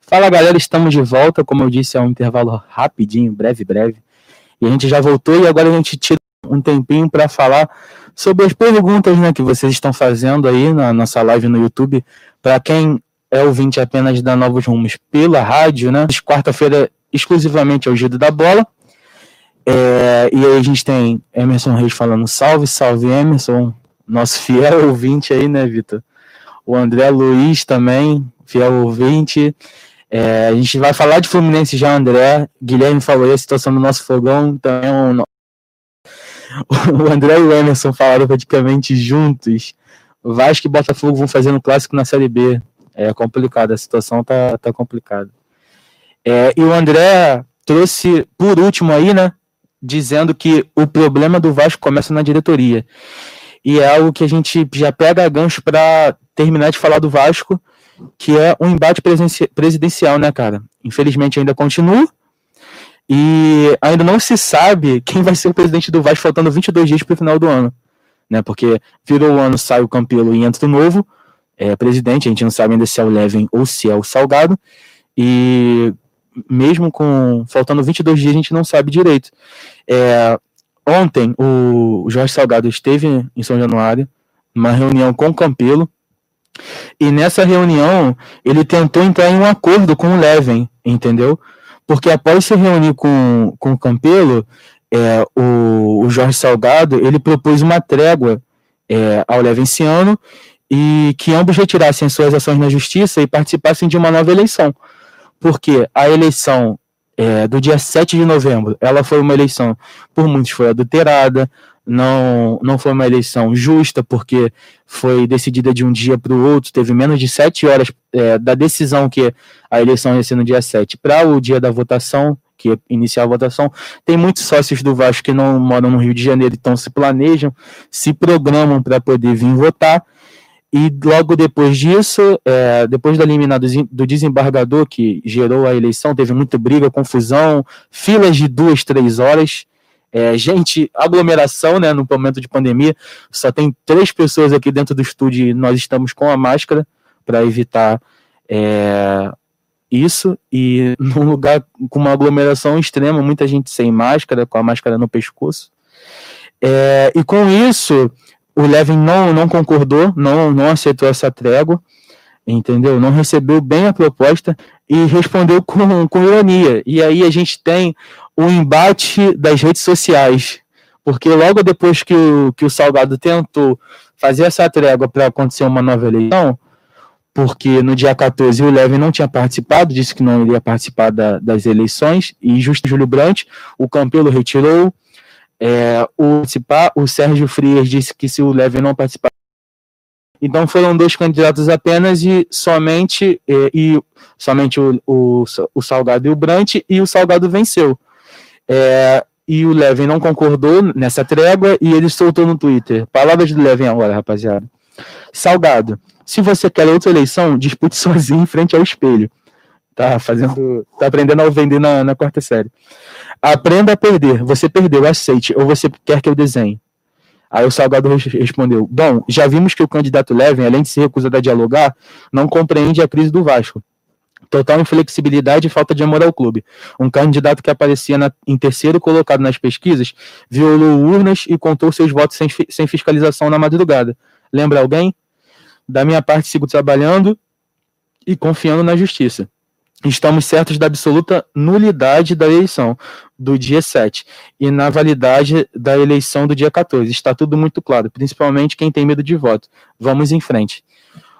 Fala galera, estamos de volta. Como eu disse, é um intervalo rapidinho, breve, breve. E a gente já voltou e agora a gente tira um tempinho para falar sobre as perguntas né, que vocês estão fazendo aí na nossa live no YouTube. Para quem é ouvinte apenas da Novos Rumos pela rádio, né? Quarta-feira, exclusivamente é o Giro da Bola. É, e aí a gente tem Emerson Reis falando salve, salve Emerson, nosso fiel ouvinte aí, né, Vitor? o André Luiz também, fiel ouvinte. É, a gente vai falar de Fluminense já, André. Guilherme falou aí a situação do nosso fogão. Então, [LAUGHS] o André e o Emerson falaram praticamente juntos. Vasco e Botafogo vão fazer um clássico na Série B. É complicado, a situação tá, tá complicada. É, e o André trouxe, por último aí, né, dizendo que o problema do Vasco começa na diretoria. E é algo que a gente já pega gancho para terminar de falar do Vasco, que é um embate presidencial, né, cara? Infelizmente ainda continua. E ainda não se sabe quem vai ser o presidente do Vasco, faltando 22 dias para o final do ano. Né, porque virou o ano, sai o Campelo e entra o novo é, presidente. A gente não sabe ainda se é o Levin ou se é o Salgado. E mesmo com faltando 22 dias, a gente não sabe direito. É, ontem, o Jorge Salgado esteve em São Januário, numa reunião com o Campelo, e nessa reunião, ele tentou entrar em um acordo com o Leven, entendeu? Porque após se reunir com, com o Campelo, é, o, o Jorge Salgado, ele propôs uma trégua é, ao Levenciano e que ambos retirassem suas ações na justiça e participassem de uma nova eleição. Porque a eleição é, do dia 7 de novembro, ela foi uma eleição, por muitos foi adulterada, não, não foi uma eleição justa, porque foi decidida de um dia para o outro, teve menos de sete horas é, da decisão que a eleição ia ser no dia 7 para o dia da votação, que ia iniciar a votação. Tem muitos sócios do Vasco que não moram no Rio de Janeiro, então se planejam, se programam para poder vir votar. E logo depois disso, é, depois da eliminada do desembargador que gerou a eleição, teve muita briga, confusão, filas de duas, três horas. É, gente, aglomeração, né, no momento de pandemia, só tem três pessoas aqui dentro do estúdio e nós estamos com a máscara para evitar é, isso. E [LAUGHS] num lugar com uma aglomeração extrema, muita gente sem máscara, com a máscara no pescoço. É, e com isso, o Levin não, não concordou, não, não aceitou essa trégua, entendeu? Não recebeu bem a proposta e respondeu com, com ironia. E aí a gente tem o embate das redes sociais. Porque logo depois que o, que o Salgado tentou fazer essa trégua para acontecer uma nova eleição, porque no dia 14 o Levin não tinha participado, disse que não iria participar da, das eleições, e justo Júlio Brandt, o Campelo retirou, é, o, o Sérgio Frias disse que se o Levin não participar. Então foram dois candidatos apenas e somente, e, e somente o, o, o Salgado e o Brandt, e o Salgado venceu. É, e o Levin não concordou nessa trégua e ele soltou no Twitter. Palavras do Levin agora, rapaziada. Salgado, se você quer outra eleição, dispute [LAUGHS] sozinho em frente ao espelho. Tá fazendo. Tá aprendendo a vender na, na quarta série. Aprenda a perder. Você perdeu, aceite. Ou você quer que eu desenhe? Aí o Salgado respondeu: Bom, já vimos que o candidato Levin, além de se recusar a dialogar, não compreende a crise do Vasco. Total inflexibilidade e falta de amor ao clube. Um candidato que aparecia na, em terceiro colocado nas pesquisas violou urnas e contou seus votos sem, sem fiscalização na madrugada. Lembra alguém? Da minha parte, sigo trabalhando e confiando na justiça estamos certos da absoluta nulidade da eleição do dia 7 e na validade da eleição do dia 14. Está tudo muito claro, principalmente quem tem medo de voto. Vamos em frente.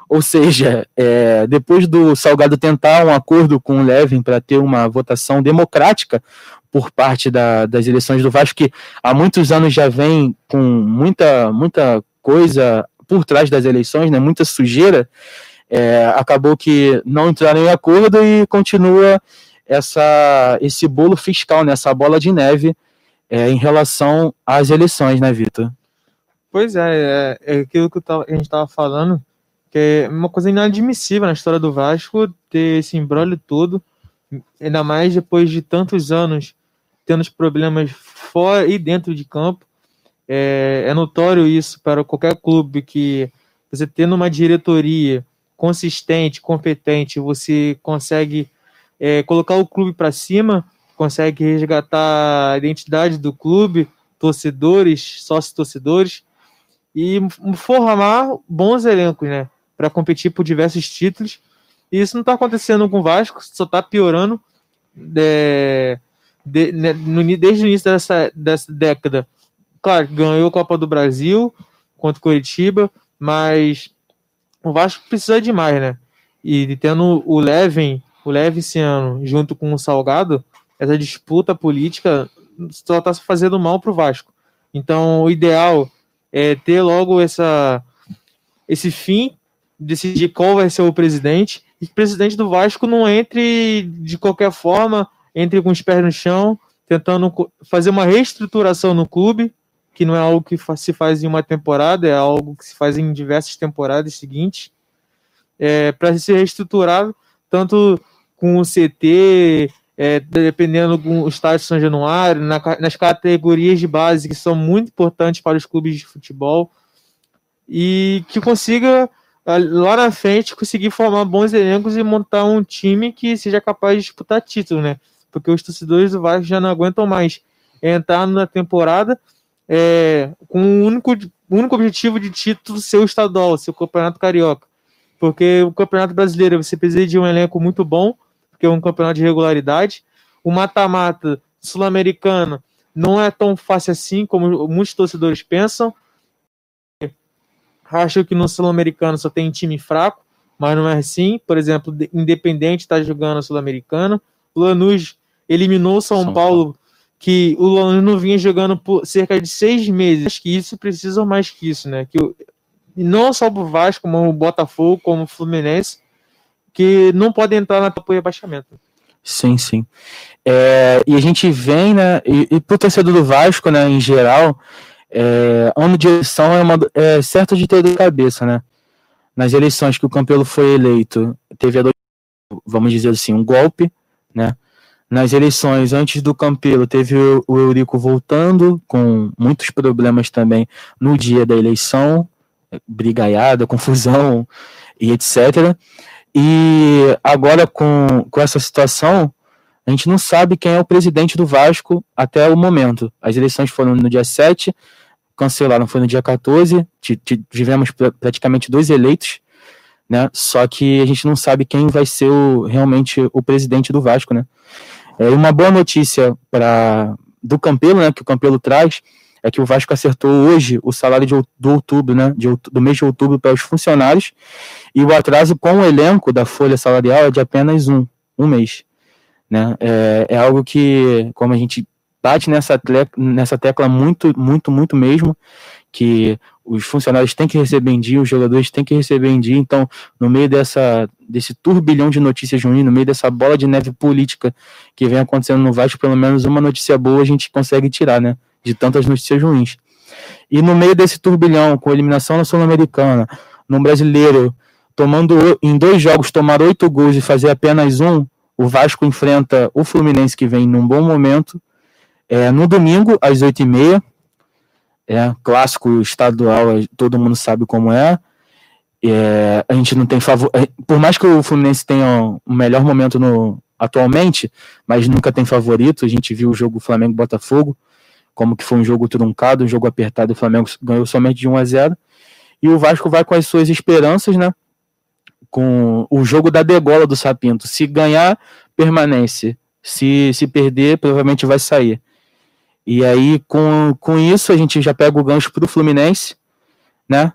Ou seja, é, depois do Salgado tentar um acordo com o Levin para ter uma votação democrática por parte da, das eleições do Vasco, que há muitos anos já vem com muita, muita coisa por trás das eleições, né, muita sujeira, é, acabou que não entraram em acordo e continua essa, esse bolo fiscal, né, essa bola de neve é, em relação às eleições, né, Vitor? Pois é, é, é aquilo que a gente estava falando, que é uma coisa inadmissível na história do Vasco ter esse embrólio todo, ainda mais depois de tantos anos tendo os problemas fora e dentro de campo. É, é notório isso para qualquer clube que você tendo uma diretoria consistente, competente, você consegue é, colocar o clube para cima, consegue resgatar a identidade do clube, torcedores, sócios torcedores e formar bons elencos, né, para competir por diversos títulos. E isso não está acontecendo com o Vasco, só está piorando é, de, né, no, desde o início dessa, dessa década. Claro, ganhou a Copa do Brasil contra o Curitiba, mas o Vasco precisa de mais, né? E tendo o Levin, o Levin esse ano, junto com o Salgado, essa disputa política só está fazendo mal para o Vasco. Então, o ideal é ter logo essa, esse fim, decidir qual vai ser o presidente, e que o presidente do Vasco não entre de qualquer forma, entre com os pés no chão, tentando fazer uma reestruturação no clube, que não é algo que se faz em uma temporada, é algo que se faz em diversas temporadas seguintes, é, para ser reestruturado, tanto com o CT, é, dependendo do estádio São Januário, na, nas categorias de base que são muito importantes para os clubes de futebol, e que consiga lá na frente conseguir formar bons elencos e montar um time que seja capaz de disputar título, né? Porque os torcedores do Vasco já não aguentam mais entrar na temporada é, com o único, único objetivo de título ser o estadual, ser o campeonato carioca. Porque o campeonato brasileiro você precisa de um elenco muito bom, porque é um campeonato de regularidade. O mata-mata sul-americano não é tão fácil assim como muitos torcedores pensam. Acham que no sul-americano só tem time fraco, mas não é assim. Por exemplo, Independente está jogando a sul-americana. O Lanús eliminou São, São Paulo, Paulo que o Lanús não vinha jogando por cerca de seis meses. Acho que isso precisa mais que isso, né? Que o, não só o Vasco, como o Botafogo, como o Fluminense, que não podem entrar na apoio rebaixamento. Sim, sim. É, e a gente vem, né? E, e pro torcedor do Vasco, né, em geral, é, ano de eleição é, uma, é certo de ter de cabeça, né? Nas eleições que o Campelo foi eleito, teve, vamos dizer assim, um golpe, né? Nas eleições antes do Campelo, teve o Eurico voltando, com muitos problemas também no dia da eleição, brigaiada, [LAUGHS] confusão e etc. E agora, com, com essa situação, a gente não sabe quem é o presidente do Vasco até o momento. As eleições foram no dia 7, cancelaram, foi no dia 14, tivemos praticamente dois eleitos, né? Só que a gente não sabe quem vai ser o, realmente o presidente do Vasco, né? É uma boa notícia para do Campelo, né, que o Campelo traz, é que o Vasco acertou hoje o salário de, do outubro, né, de, do mês de outubro para os funcionários, e o atraso com o elenco da folha salarial é de apenas um, um mês. Né? É, é algo que, como a gente bate nessa, nessa tecla muito, muito, muito mesmo, que os funcionários têm que receber em dia, os jogadores têm que receber em dia. Então, no meio dessa, desse turbilhão de notícias ruins, no meio dessa bola de neve política que vem acontecendo no Vasco, pelo menos uma notícia boa a gente consegue tirar, né? De tantas notícias ruins. E no meio desse turbilhão, com eliminação na Sul-Americana, no brasileiro, tomando em dois jogos tomar oito gols e fazer apenas um, o Vasco enfrenta o Fluminense que vem num bom momento. É, no domingo, às 8h30. É, clássico estadual, todo mundo sabe como é. é a gente não tem favor. É, por mais que o Fluminense tenha um melhor momento no, atualmente, mas nunca tem favorito. A gente viu o jogo Flamengo-Botafogo, como que foi um jogo truncado, um jogo apertado, o Flamengo ganhou somente de 1 a 0 E o Vasco vai com as suas esperanças, né? Com o jogo da degola do Sapinto. Se ganhar, permanece. Se, se perder, provavelmente vai sair. E aí, com, com isso, a gente já pega o gancho para o Fluminense, né?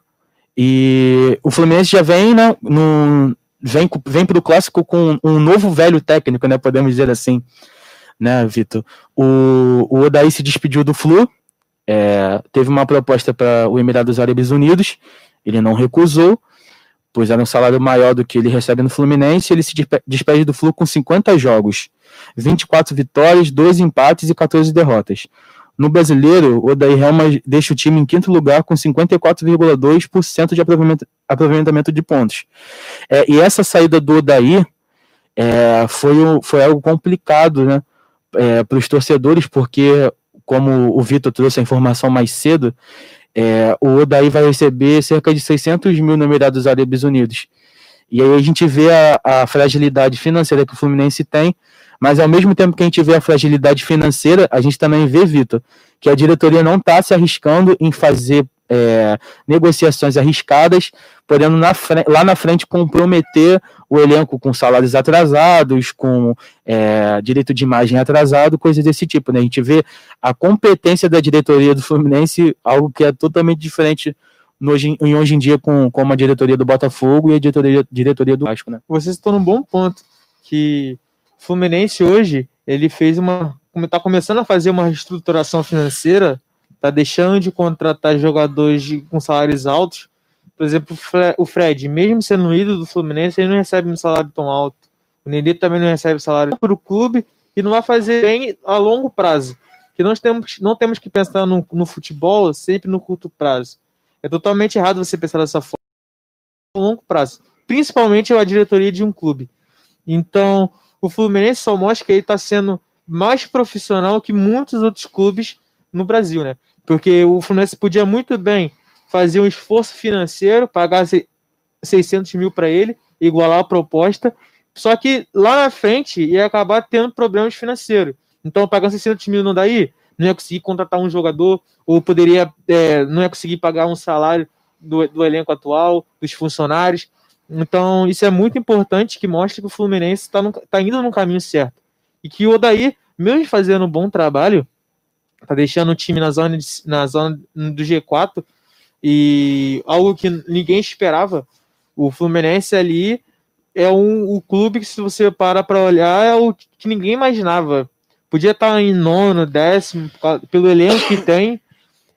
E o Fluminense já vem né, vem, vem para o clássico com um novo velho técnico, né? Podemos dizer assim, né, Vitor? O, o Odaí se despediu do Flu, é, teve uma proposta para o Emirados Árabes Unidos, ele não recusou, pois era um salário maior do que ele recebe no Fluminense, ele se despede do Flu com 50 jogos, 24 vitórias, 2 empates e 14 derrotas. No brasileiro, o Odair Helma deixa o time em quinto lugar com 54,2% de aproveitamento de pontos. É, e essa saída do Odair é, foi, foi algo complicado né, é, para os torcedores, porque, como o Vitor trouxe a informação mais cedo, é, o Odair vai receber cerca de 600 mil no Emirados Árabes Unidos. E aí a gente vê a, a fragilidade financeira que o Fluminense tem, mas ao mesmo tempo que a gente vê a fragilidade financeira, a gente também vê, Vitor, que a diretoria não está se arriscando em fazer é, negociações arriscadas, podendo na lá na frente comprometer o elenco com salários atrasados, com é, direito de imagem atrasado, coisas desse tipo. Né? A gente vê a competência da diretoria do Fluminense, algo que é totalmente diferente no, hoje, hoje em dia com, com a diretoria do Botafogo e a diretoria, diretoria do Vasco. Né? Você citou num bom ponto que Fluminense hoje, ele fez uma. está começando a fazer uma reestruturação financeira, está deixando de contratar jogadores de, com salários altos. Por exemplo, o Fred, mesmo sendo ídolo do Fluminense, ele não recebe um salário tão alto. O Nenê também não recebe salário para o clube e não vai fazer bem a longo prazo. Que nós temos, não temos que pensar no, no futebol sempre no curto prazo. É totalmente errado você pensar dessa forma a longo prazo, principalmente a diretoria de um clube. Então, o Fluminense só mostra que ele está sendo mais profissional que muitos outros clubes no Brasil, né? Porque o Fluminense podia muito bem fazer um esforço financeiro, pagar 600 mil para ele, igualar a proposta, só que lá na frente ia acabar tendo problemas financeiros. Então, pagando 600 mil não daí, não ia conseguir contratar um jogador, ou poderia, é, não ia conseguir pagar um salário do, do elenco atual, dos funcionários. Então, isso é muito importante que mostre que o Fluminense está tá indo no caminho certo. E que o Odaí, mesmo fazendo um bom trabalho, tá deixando o time na zona, de, na zona do G4 e algo que ninguém esperava. O Fluminense ali é um, o clube que, se você para para olhar, é o que ninguém imaginava. Podia estar tá em nono, décimo, pelo elenco que tem,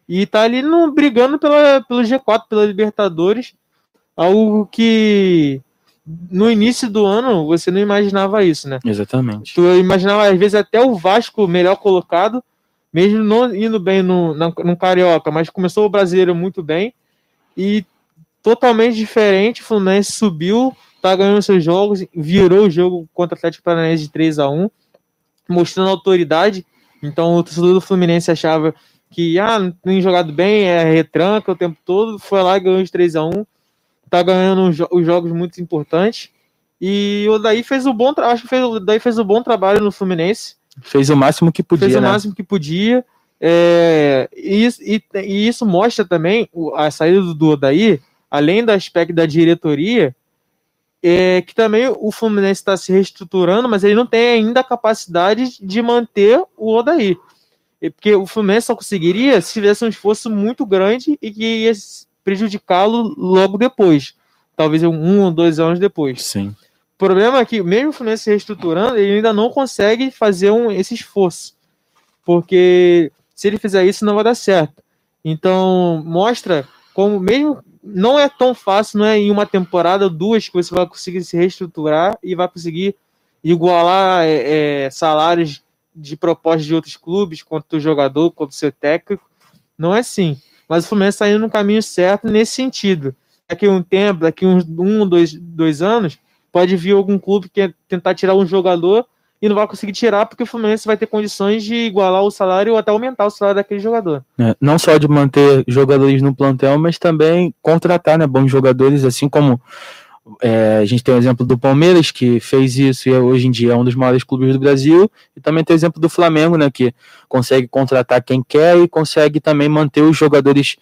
e tá ali no, brigando pela, pelo G4, pela Libertadores algo que no início do ano você não imaginava isso, né? Exatamente. Tu imaginava, às vezes, até o Vasco melhor colocado, mesmo não indo bem no, no, no Carioca, mas começou o brasileiro muito bem e totalmente diferente. O Fluminense subiu, tá ganhando seus jogos, virou o jogo contra o Atlético Paranaense de 3 a 1 mostrando autoridade. Então o torcedor do Fluminense achava que ah, não jogado bem, é retranca o tempo todo, foi lá e ganhou de 3 a 1 tá ganhando os jogos muito importantes. E o Daí fez o bom acho que fez, o Daí fez o bom trabalho no Fluminense. Fez o máximo que podia. Fez né? o máximo que podia. É, e, e, e, isso mostra também a saída do Odaí, além do aspecto da diretoria, é, que também o Fluminense está se reestruturando, mas ele não tem ainda a capacidade de manter o Odaí. Porque o Fluminense só conseguiria se tivesse um esforço muito grande e que ia prejudicá-lo logo depois. Talvez um ou dois anos depois. Sim. Problema é que, mesmo o Fluminense se reestruturando, ele ainda não consegue fazer um, esse esforço. Porque se ele fizer isso, não vai dar certo. Então, mostra como, mesmo não é tão fácil, não é em uma temporada, duas, que você vai conseguir se reestruturar e vai conseguir igualar é, é, salários de propostas de outros clubes, quanto o jogador, quanto o seu técnico. Não é assim. Mas o Fluminense está indo no caminho certo nesse sentido. Daqui um tempo, daqui uns um, dois, dois anos, pode vir algum clube que tentar tirar um jogador e não vai conseguir tirar porque o Fluminense vai ter condições de igualar o salário ou até aumentar o salário daquele jogador. É, não só de manter jogadores no plantel, mas também contratar né, bons jogadores, assim como é, a gente tem o exemplo do Palmeiras, que fez isso e hoje em dia é um dos maiores clubes do Brasil, e também tem o exemplo do Flamengo, né, que consegue contratar quem quer e consegue também manter os jogadores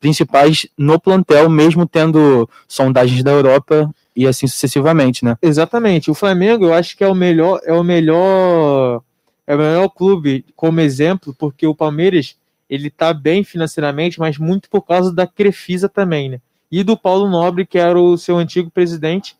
principais no plantel, mesmo tendo sondagens da Europa e assim sucessivamente, né? Exatamente. O Flamengo, eu acho que é o melhor, é o melhor, é o melhor clube como exemplo, porque o Palmeiras ele tá bem financeiramente, mas muito por causa da Crefisa também, né? E do Paulo Nobre, que era o seu antigo presidente,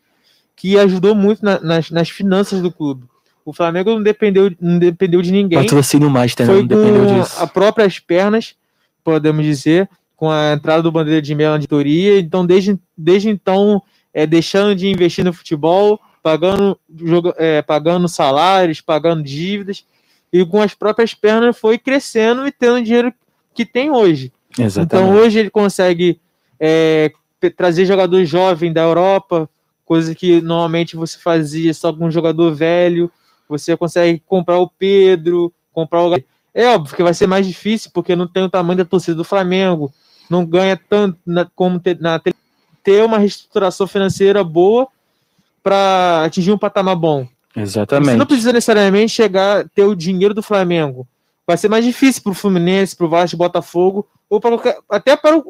que ajudou muito na, nas, nas finanças do clube. O Flamengo não dependeu, não dependeu de ninguém. Patrocínio Master, né? Foi não dependeu disso. A próprias pernas, podemos dizer, com a entrada do Bandeira de Melo na editoria. Então, desde, desde então, é, deixando de investir no futebol, pagando, joga, é, pagando salários, pagando dívidas, e com as próprias pernas foi crescendo e tendo o dinheiro que tem hoje. Exatamente. Então hoje ele consegue é, trazer jogador jovem da Europa, coisa que normalmente você fazia só com um jogador velho. Você consegue comprar o Pedro, comprar o. É óbvio que vai ser mais difícil porque não tem o tamanho da torcida do Flamengo, não ganha tanto na, como ter, na ter uma reestruturação financeira boa para atingir um patamar bom. Exatamente. Você não precisa necessariamente chegar ter o dinheiro do Flamengo. Vai ser mais difícil para o Fluminense, para o Vasco, Botafogo, ou para até para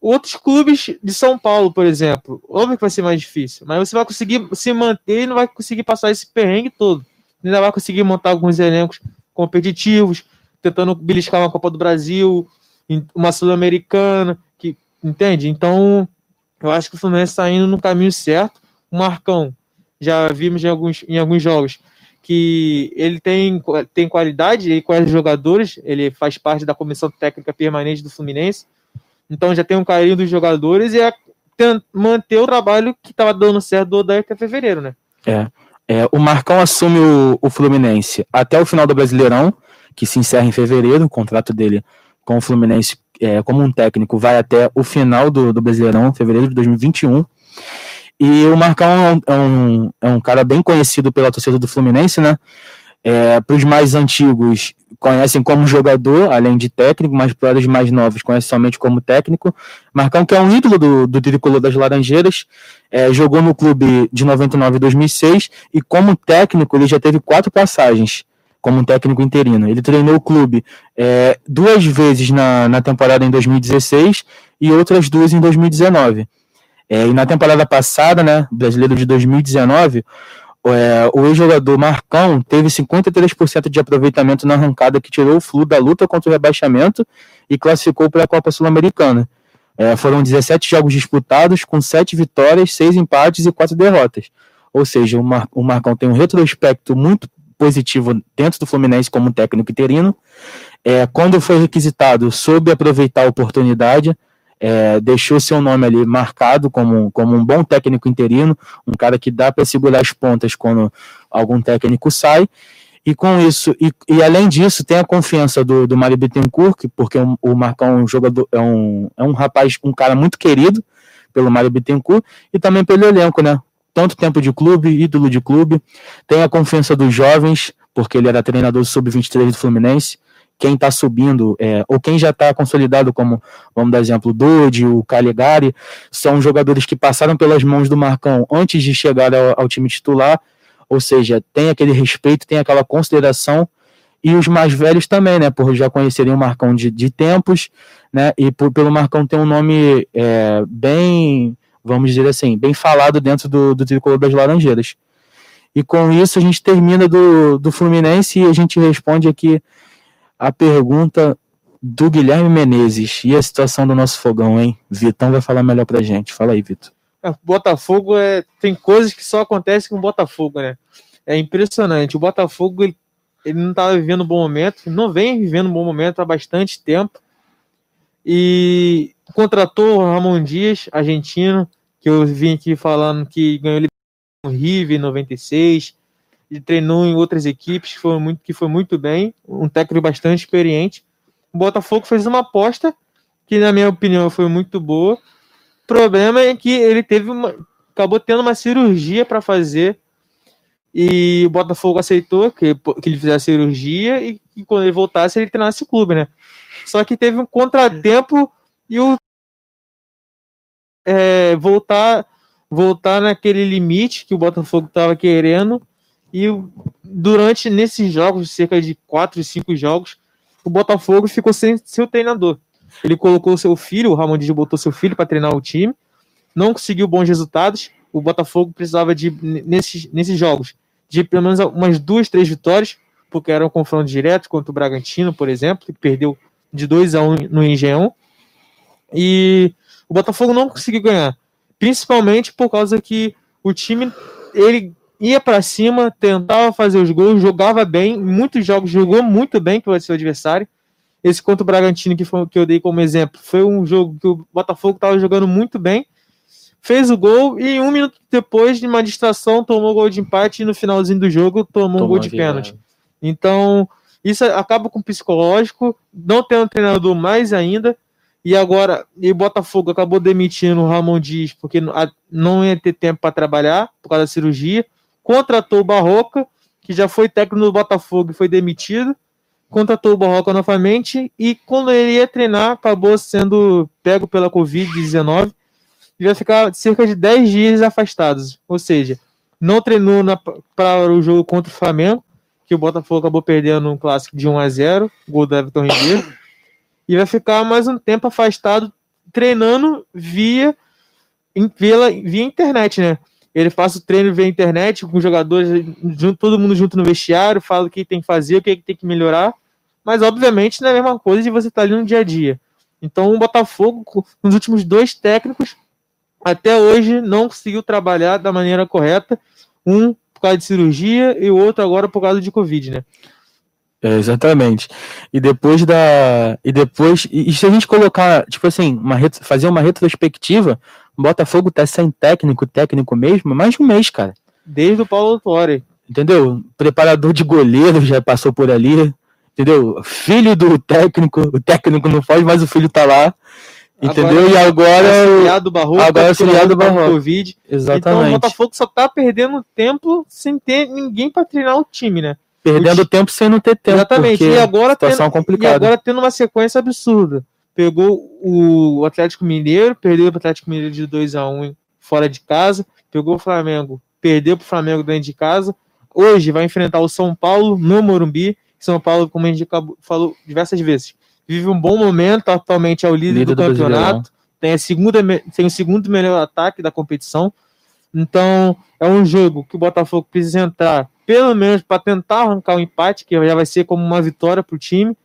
outros clubes de São Paulo, por exemplo. Óbvio que vai ser mais difícil, mas você vai conseguir se manter e não vai conseguir passar esse perrengue todo. Ainda vai conseguir montar alguns elencos competitivos, tentando beliscar uma Copa do Brasil, uma Sul-Americana, que entende? Então, eu acho que o Fluminense está indo no caminho certo. O Marcão, já vimos em alguns, em alguns jogos que ele tem, tem qualidade, ele conhece jogadores, ele faz parte da comissão técnica permanente do Fluminense, então já tem um carinho dos jogadores e é manter o trabalho que estava dando certo do Odair até fevereiro, né? É, é, o Marcão assume o, o Fluminense até o final do Brasileirão, que se encerra em fevereiro, o contrato dele com o Fluminense é, como um técnico vai até o final do, do Brasileirão, fevereiro de 2021. E o Marcão é um, é um cara bem conhecido pela torcida do Fluminense, né? É, para os mais antigos, conhecem como jogador, além de técnico, mas para os mais novos, conhecem somente como técnico. Marcão, que é um ídolo do, do tricolor das Laranjeiras, é, jogou no clube de 99 e 2006 e, como técnico, ele já teve quatro passagens como um técnico interino. Ele treinou o clube é, duas vezes na, na temporada em 2016 e outras duas em 2019. É, e na temporada passada, né, brasileiro de 2019, é, o ex-jogador Marcão teve 53% de aproveitamento na arrancada que tirou o Flu da luta contra o rebaixamento e classificou para a Copa Sul-Americana. É, foram 17 jogos disputados, com 7 vitórias, 6 empates e 4 derrotas. Ou seja, o, Mar o Marcão tem um retrospecto muito positivo dentro do Fluminense como técnico interino. É, quando foi requisitado, soube aproveitar a oportunidade, é, deixou seu nome ali marcado como, como um bom técnico interino, um cara que dá para segurar as pontas quando algum técnico sai. E com isso, e, e além disso, tem a confiança do, do Mário Bittencourt, porque o, o Marcão é um jogador, é um, é um rapaz, um cara muito querido pelo Mário Bittencourt, e também pelo elenco, né? Tanto tempo de clube, ídolo de clube, tem a confiança dos jovens, porque ele era treinador sub-23 do Fluminense. Quem está subindo, é, ou quem já está consolidado, como vamos dar exemplo, o Dodi, o Caligari, são jogadores que passaram pelas mãos do Marcão antes de chegar ao, ao time titular, ou seja, tem aquele respeito, tem aquela consideração e os mais velhos também, né? Por já conhecerem o Marcão de, de tempos, né? E por, pelo Marcão ter um nome é, bem vamos dizer assim, bem falado dentro do, do tricolor das Laranjeiras. E com isso a gente termina do, do Fluminense e a gente responde aqui a pergunta do Guilherme Menezes. E a situação do nosso fogão, hein? Vitão vai falar melhor pra gente. Fala aí, Vitor. É, Botafogo é, tem coisas que só acontecem com o Botafogo, né? É impressionante. O Botafogo ele, ele não estava vivendo um bom momento, não vem vivendo um bom momento há bastante tempo. E contratou o Ramon Dias, argentino, que eu vim aqui falando que ganhou o River em 96 e treinou em outras equipes que foi muito, que foi muito bem, um técnico bastante experiente. O Botafogo fez uma aposta que, na minha opinião, foi muito boa. O problema é que ele teve uma, acabou tendo uma cirurgia para fazer e o Botafogo aceitou que, que ele fizesse a cirurgia e que quando ele voltasse ele treinasse o clube, né? Só que teve um contratempo e o é, voltar voltar naquele limite que o Botafogo estava querendo e durante nesses jogos, cerca de 4, 5 jogos, o Botafogo ficou sem seu treinador. Ele colocou seu filho, o Ramon Dias botou seu filho para treinar o time, não conseguiu bons resultados. O Botafogo precisava de nesses, nesses jogos de pelo menos umas duas, três vitórias, porque era um confronto direto contra o Bragantino, por exemplo, que perdeu de 2 a 1 um no Engenhão. E o Botafogo não conseguiu ganhar, principalmente por causa que o time ele ia para cima, tentava fazer os gols, jogava bem, muitos jogos jogou muito bem que o seu adversário. Esse contra o Bragantino que, foi, que eu dei como exemplo foi um jogo que o Botafogo estava jogando muito bem, fez o gol e um minuto depois de uma distração tomou o gol de empate e no finalzinho do jogo tomou, tomou um gol de pênalti. Então isso acaba com o psicológico, não tem um treinador mais ainda. E agora, e o Botafogo acabou demitindo o Ramon Dias porque não ia ter tempo para trabalhar por causa da cirurgia. Contratou o Barroca, que já foi técnico do Botafogo e foi demitido, contratou o Barroca novamente e quando ele ia treinar, acabou sendo pego pela Covid-19 e vai ficar cerca de 10 dias afastados. Ou seja, não treinou para o jogo contra o Flamengo, que o Botafogo acabou perdendo um clássico de 1 a 0 gol do Everton Ribeiro, e vai ficar mais um tempo afastado treinando via, via, via internet, né? ele faz o treino via internet com os jogadores, junto, todo mundo junto no vestiário, fala o que tem que fazer, o que tem que melhorar, mas obviamente não é a mesma coisa de você estar ali no dia a dia. Então o Botafogo, nos últimos dois técnicos, até hoje não conseguiu trabalhar da maneira correta, um por causa de cirurgia e o outro agora por causa de Covid, né? É, exatamente. E depois da. E depois. E, se a gente colocar, tipo assim, uma, fazer uma retrospectiva, o Botafogo tá sem técnico, técnico mesmo, mais de um mês, cara. Desde o Paulo Torre. Entendeu? Preparador de goleiro já passou por ali. Entendeu? Filho do técnico, o técnico não faz, mas o filho tá lá. Entendeu? Agora, e agora. Auxiliar do Barroco. Agora auxiliar do Barroco. Covid. Exatamente. Então o Botafogo só tá perdendo tempo sem ter ninguém para treinar o time, né? Perdendo o tempo sem não ter tempo. Exatamente. E agora, situação tendo, complicada. e agora tendo uma sequência absurda pegou o Atlético Mineiro, perdeu para o Atlético Mineiro de 2 a 1 fora de casa, pegou o Flamengo, perdeu para o Flamengo dentro de casa. Hoje vai enfrentar o São Paulo no Morumbi. São Paulo, como a gente falou diversas vezes, vive um bom momento, atualmente é o líder, líder do, do campeonato, tem, a segunda, tem o segundo melhor ataque da competição. Então, é um jogo que o Botafogo precisa entrar, pelo menos para tentar arrancar o um empate, que já vai ser como uma vitória para o time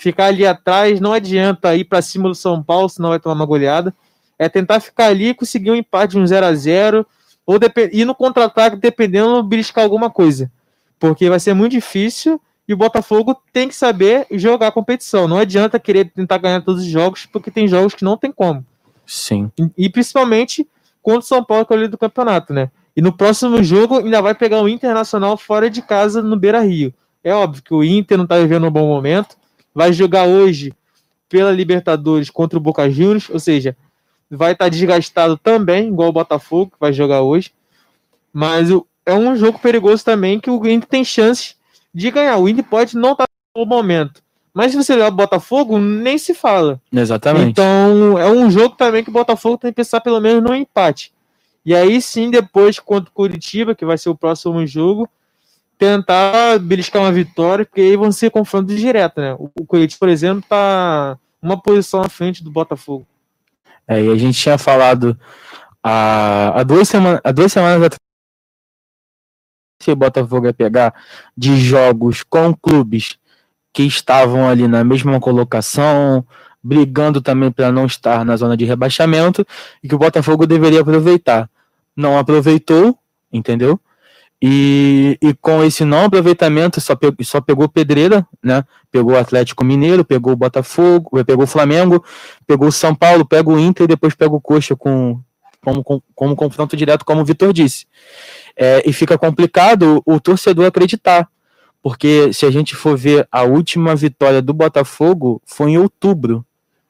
ficar ali atrás, não adianta ir para cima do São Paulo, senão vai tomar uma goleada. É tentar ficar ali e conseguir um empate de um 0 a 0 ou ir no contra-ataque, dependendo, beliscar alguma coisa. Porque vai ser muito difícil e o Botafogo tem que saber jogar a competição. Não adianta querer tentar ganhar todos os jogos, porque tem jogos que não tem como. Sim. E, e principalmente contra o São Paulo, que é o líder do campeonato, né? E no próximo jogo ainda vai pegar o Internacional fora de casa no Beira Rio. É óbvio que o Inter não está vivendo um bom momento, vai jogar hoje pela Libertadores contra o Boca Juniors, ou seja, vai estar tá desgastado também, igual o Botafogo, que vai jogar hoje. Mas é um jogo perigoso também que o Inter tem chances de ganhar. O Inter pode não estar tá no momento. Mas se você olhar o Botafogo, nem se fala. Exatamente. Então, é um jogo também que o Botafogo tem que pensar pelo menos no empate. E aí sim, depois contra o Curitiba, que vai ser o próximo jogo, tentar beliscar uma vitória, porque aí vão ser confrontos diretos, né? O, Corinthians, por exemplo, tá uma posição à frente do Botafogo. É, e a gente tinha falado há, há, duas, semanas, há duas semanas atrás se o Botafogo ia pegar de jogos com clubes que estavam ali na mesma colocação, brigando também para não estar na zona de rebaixamento, e que o Botafogo deveria aproveitar. Não aproveitou, entendeu? E, e com esse não aproveitamento só, pegou, só pegou pedreira, né? Pegou o Atlético Mineiro, pegou o Botafogo, eh, pegou o Flamengo, pegou o São Paulo, pega o Inter e depois pega o Coxa com, como, como, como confronto direto, como o Vitor disse. É, e fica complicado o torcedor acreditar, porque se a gente for ver a última vitória do Botafogo foi em outubro,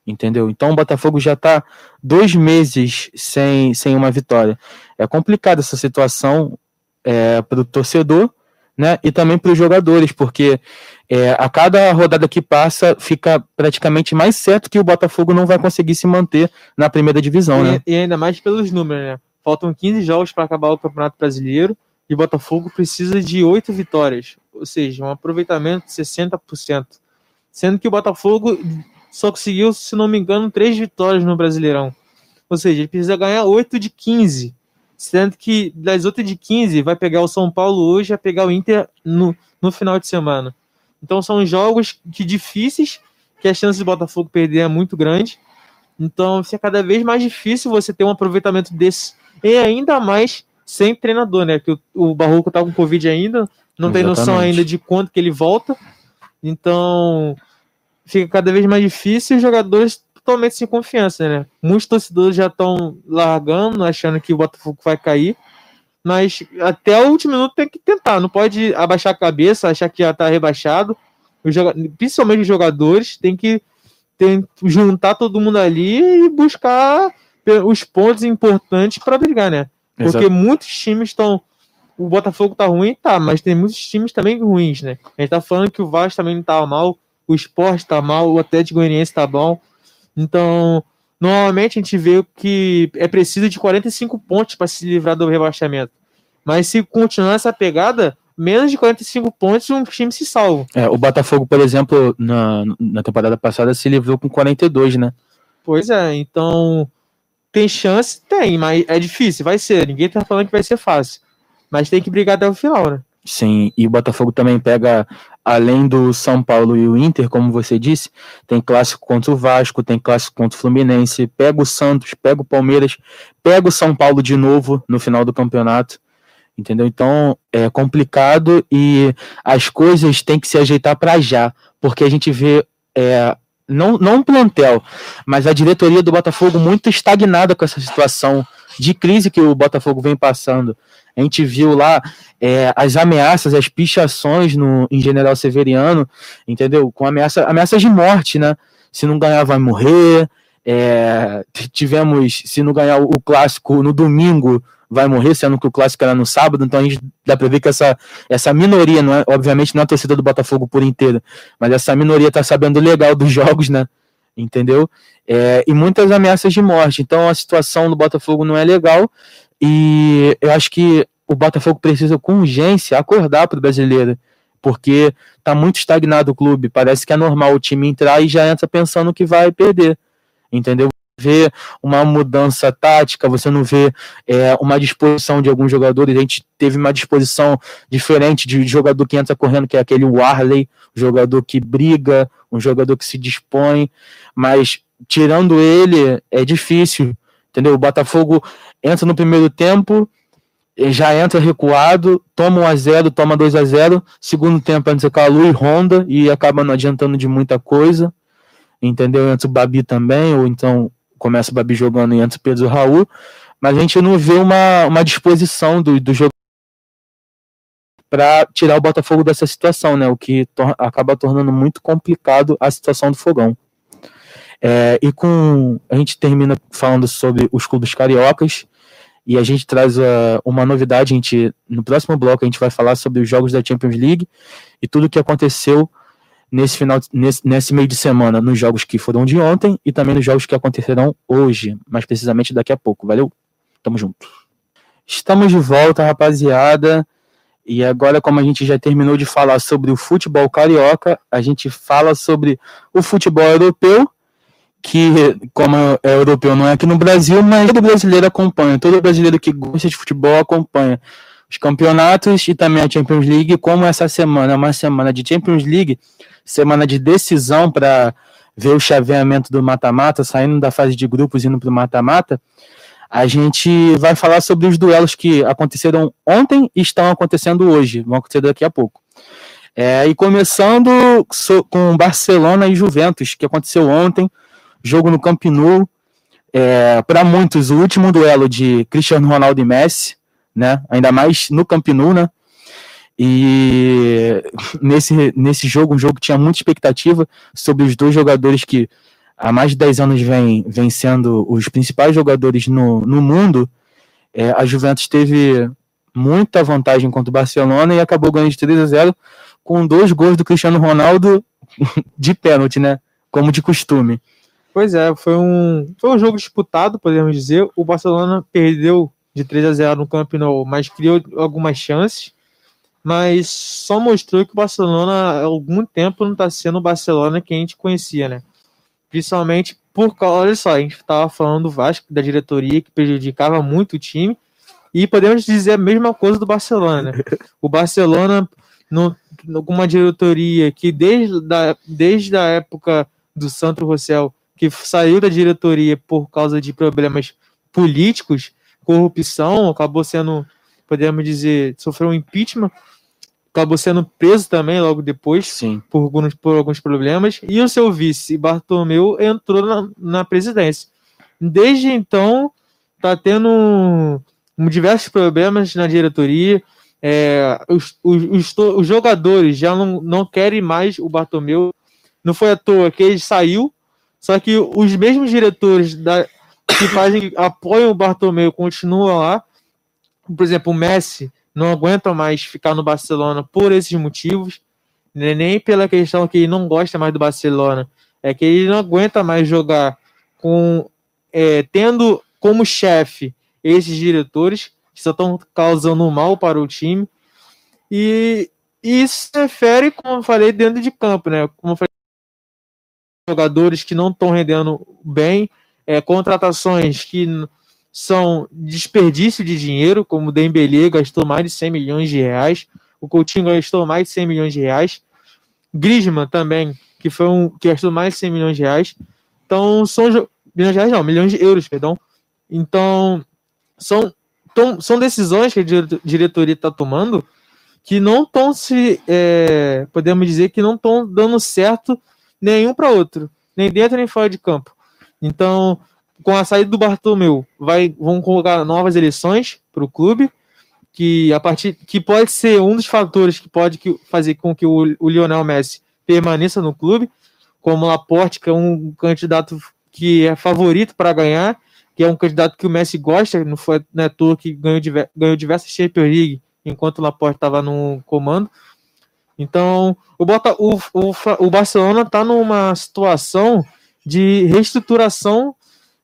entendeu? Então o Botafogo já está dois meses sem, sem uma vitória. É complicada essa situação é, para o torcedor, né? E também para os jogadores, porque é, a cada rodada que passa fica praticamente mais certo que o Botafogo não vai conseguir se manter na primeira divisão, e, né? E ainda mais pelos números, né? Faltam 15 jogos para acabar o Campeonato Brasileiro e o Botafogo precisa de 8 vitórias, ou seja, um aproveitamento de 60%. Sendo que o Botafogo só conseguiu, se não me engano, 3 vitórias no Brasileirão. Ou seja, ele precisa ganhar 8 de 15. Sendo que das outras de 15 vai pegar o São Paulo hoje e vai pegar o Inter no, no final de semana. Então são jogos que difíceis, que a chance de Botafogo perder é muito grande. Então fica cada vez mais difícil você ter um aproveitamento desse. E ainda mais sem treinador, né? Que o, o Barroco tá com Covid ainda, não Exatamente. tem noção ainda de quanto que ele volta. Então fica cada vez mais difícil e os jogadores totalmente sem confiança, né? Muitos torcedores já estão largando, achando que o Botafogo vai cair. Mas até o último minuto tem que tentar, não pode abaixar a cabeça, achar que já está rebaixado. Os principalmente os jogadores tem que tem, juntar todo mundo ali e buscar os pontos importantes para brigar, né? Porque Exato. muitos times estão. O Botafogo tá ruim, tá, mas tem muitos times também ruins, né? A gente tá falando que o Vasco também não tá mal, o Sport tá mal, o Atlético Goianiense tá bom. Então, normalmente a gente vê que é preciso de 45 pontos para se livrar do rebaixamento. Mas se continuar essa pegada, menos de 45 pontos, um time se salva. É, o Botafogo, por exemplo, na, na temporada passada se livrou com 42, né? Pois é, então tem chance? Tem, mas é difícil, vai ser. Ninguém tá falando que vai ser fácil. Mas tem que brigar até o final, né? Sim, e o Botafogo também pega, além do São Paulo e o Inter, como você disse, tem clássico contra o Vasco, tem clássico contra o Fluminense, pega o Santos, pega o Palmeiras, pega o São Paulo de novo no final do campeonato, entendeu? Então é complicado e as coisas têm que se ajeitar para já, porque a gente vê é, não, não um plantel, mas a diretoria do Botafogo muito estagnada com essa situação de crise que o Botafogo vem passando. A gente viu lá é, as ameaças, as pichações no, em General Severiano, entendeu? Com ameaça, ameaças de morte, né? Se não ganhar, vai morrer. É, tivemos, se não ganhar o clássico no domingo, vai morrer, sendo que o clássico era no sábado, então a gente dá para ver que essa, essa minoria, não é, obviamente não é a torcida do Botafogo por inteiro, mas essa minoria tá sabendo legal dos jogos, né? Entendeu? É, e muitas ameaças de morte. Então a situação do Botafogo não é legal. E eu acho que o Botafogo precisa com urgência acordar para o brasileiro, porque está muito estagnado o clube. Parece que é normal o time entrar e já entra pensando que vai perder, entendeu? Vê uma mudança tática, você não vê é, uma disposição de alguns jogadores. A gente teve uma disposição diferente de jogador que entra correndo, que é aquele Warley, jogador que briga, um jogador que se dispõe, mas tirando ele é difícil, entendeu? O Botafogo entra no primeiro tempo, já entra recuado, toma 1 a 0 toma 2 a 0 segundo tempo entra Calu e Honda e acaba não adiantando de muita coisa, entendeu? Entra o Babi também, ou então começa o Babi jogando e entra o Pedro Raul, mas a gente não vê uma, uma disposição do, do jogo para tirar o Botafogo dessa situação, né? O que tor acaba tornando muito complicado a situação do Fogão. É, e com a gente termina falando sobre os clubes cariocas e a gente traz uh, uma novidade. A gente, no próximo bloco a gente vai falar sobre os jogos da Champions League e tudo o que aconteceu nesse final nesse, nesse meio de semana nos jogos que foram de ontem e também nos jogos que acontecerão hoje, mais precisamente daqui a pouco. Valeu? Tamo junto. Estamos de volta, rapaziada. E agora, como a gente já terminou de falar sobre o futebol carioca, a gente fala sobre o futebol europeu que, como é europeu, não é aqui no Brasil, mas todo brasileiro acompanha, todo brasileiro que gosta de futebol acompanha os campeonatos e também a Champions League, como essa semana é uma semana de Champions League, semana de decisão para ver o chaveamento do mata-mata, saindo da fase de grupos e indo para o mata-mata, a gente vai falar sobre os duelos que aconteceram ontem e estão acontecendo hoje, vão acontecer daqui a pouco. É, e começando com Barcelona e Juventus, que aconteceu ontem, jogo no Camp Nou, é, para muitos o último duelo de Cristiano Ronaldo e Messi, né? Ainda mais no Camp Nou, né? E nesse, nesse jogo, um jogo que tinha muita expectativa sobre os dois jogadores que há mais de 10 anos vem, vem sendo os principais jogadores no, no mundo, é, a Juventus teve muita vantagem contra o Barcelona e acabou ganhando de 3 a 0 com dois gols do Cristiano Ronaldo [LAUGHS] de pênalti, né? Como de costume. Pois é, foi um, foi um jogo disputado, podemos dizer. O Barcelona perdeu de 3 a 0 no Camp Nou, mas criou algumas chances. Mas só mostrou que o Barcelona há algum tempo não está sendo o Barcelona que a gente conhecia, né? Principalmente por causa, olha só, a gente estava falando do Vasco, da diretoria, que prejudicava muito o time. E podemos dizer a mesma coisa do Barcelona. O Barcelona, com uma diretoria que desde, da, desde a época do Santo Rossell, que saiu da diretoria por causa de problemas políticos, corrupção, acabou sendo, podemos dizer, sofreu um impeachment, acabou sendo preso também logo depois Sim. Por, alguns, por alguns problemas, e o seu vice, Bartomeu, entrou na, na presidência. Desde então, está tendo diversos problemas na diretoria. É, os, os, os, jogadores já não, não querem mais o Bartomeu. Não foi à toa que ele saiu, só que os mesmos diretores da, que fazem [COUGHS] apoiam o Bartomeu continuam lá. Por exemplo, o Messi não aguenta mais ficar no Barcelona por esses motivos, né? nem pela questão que ele não gosta mais do Barcelona, é que ele não aguenta mais jogar com é, tendo como chefe esses diretores que só estão causando mal para o time. E isso se refere, como eu falei, dentro de campo, né? Como eu falei, jogadores que não estão rendendo bem, é, contratações que são desperdício de dinheiro, como o Dembele gastou mais de 100 milhões de reais, o Coutinho gastou mais de 100 milhões de reais, Griezmann também, que foi um que gastou mais de 100 milhões de reais. Então são milhões de reais não, milhões de euros, perdão. Então são tom, são decisões que a diretoria está tomando que não estão se é, podemos dizer que não estão dando certo nenhum para outro, nem dentro nem fora de campo. Então, com a saída do Bartomeu, vai, vão colocar novas eleições para o clube, que a partir que pode ser um dos fatores que pode que, fazer com que o, o Lionel Messi permaneça no clube, como Laporte, que é um candidato que é favorito para ganhar, que é um candidato que o Messi gosta, não foi né, tour que ganhou, ganhou diversas Champions League enquanto o Laporte estava no comando. Então, o, Bota, o, o, o Barcelona está numa situação de reestruturação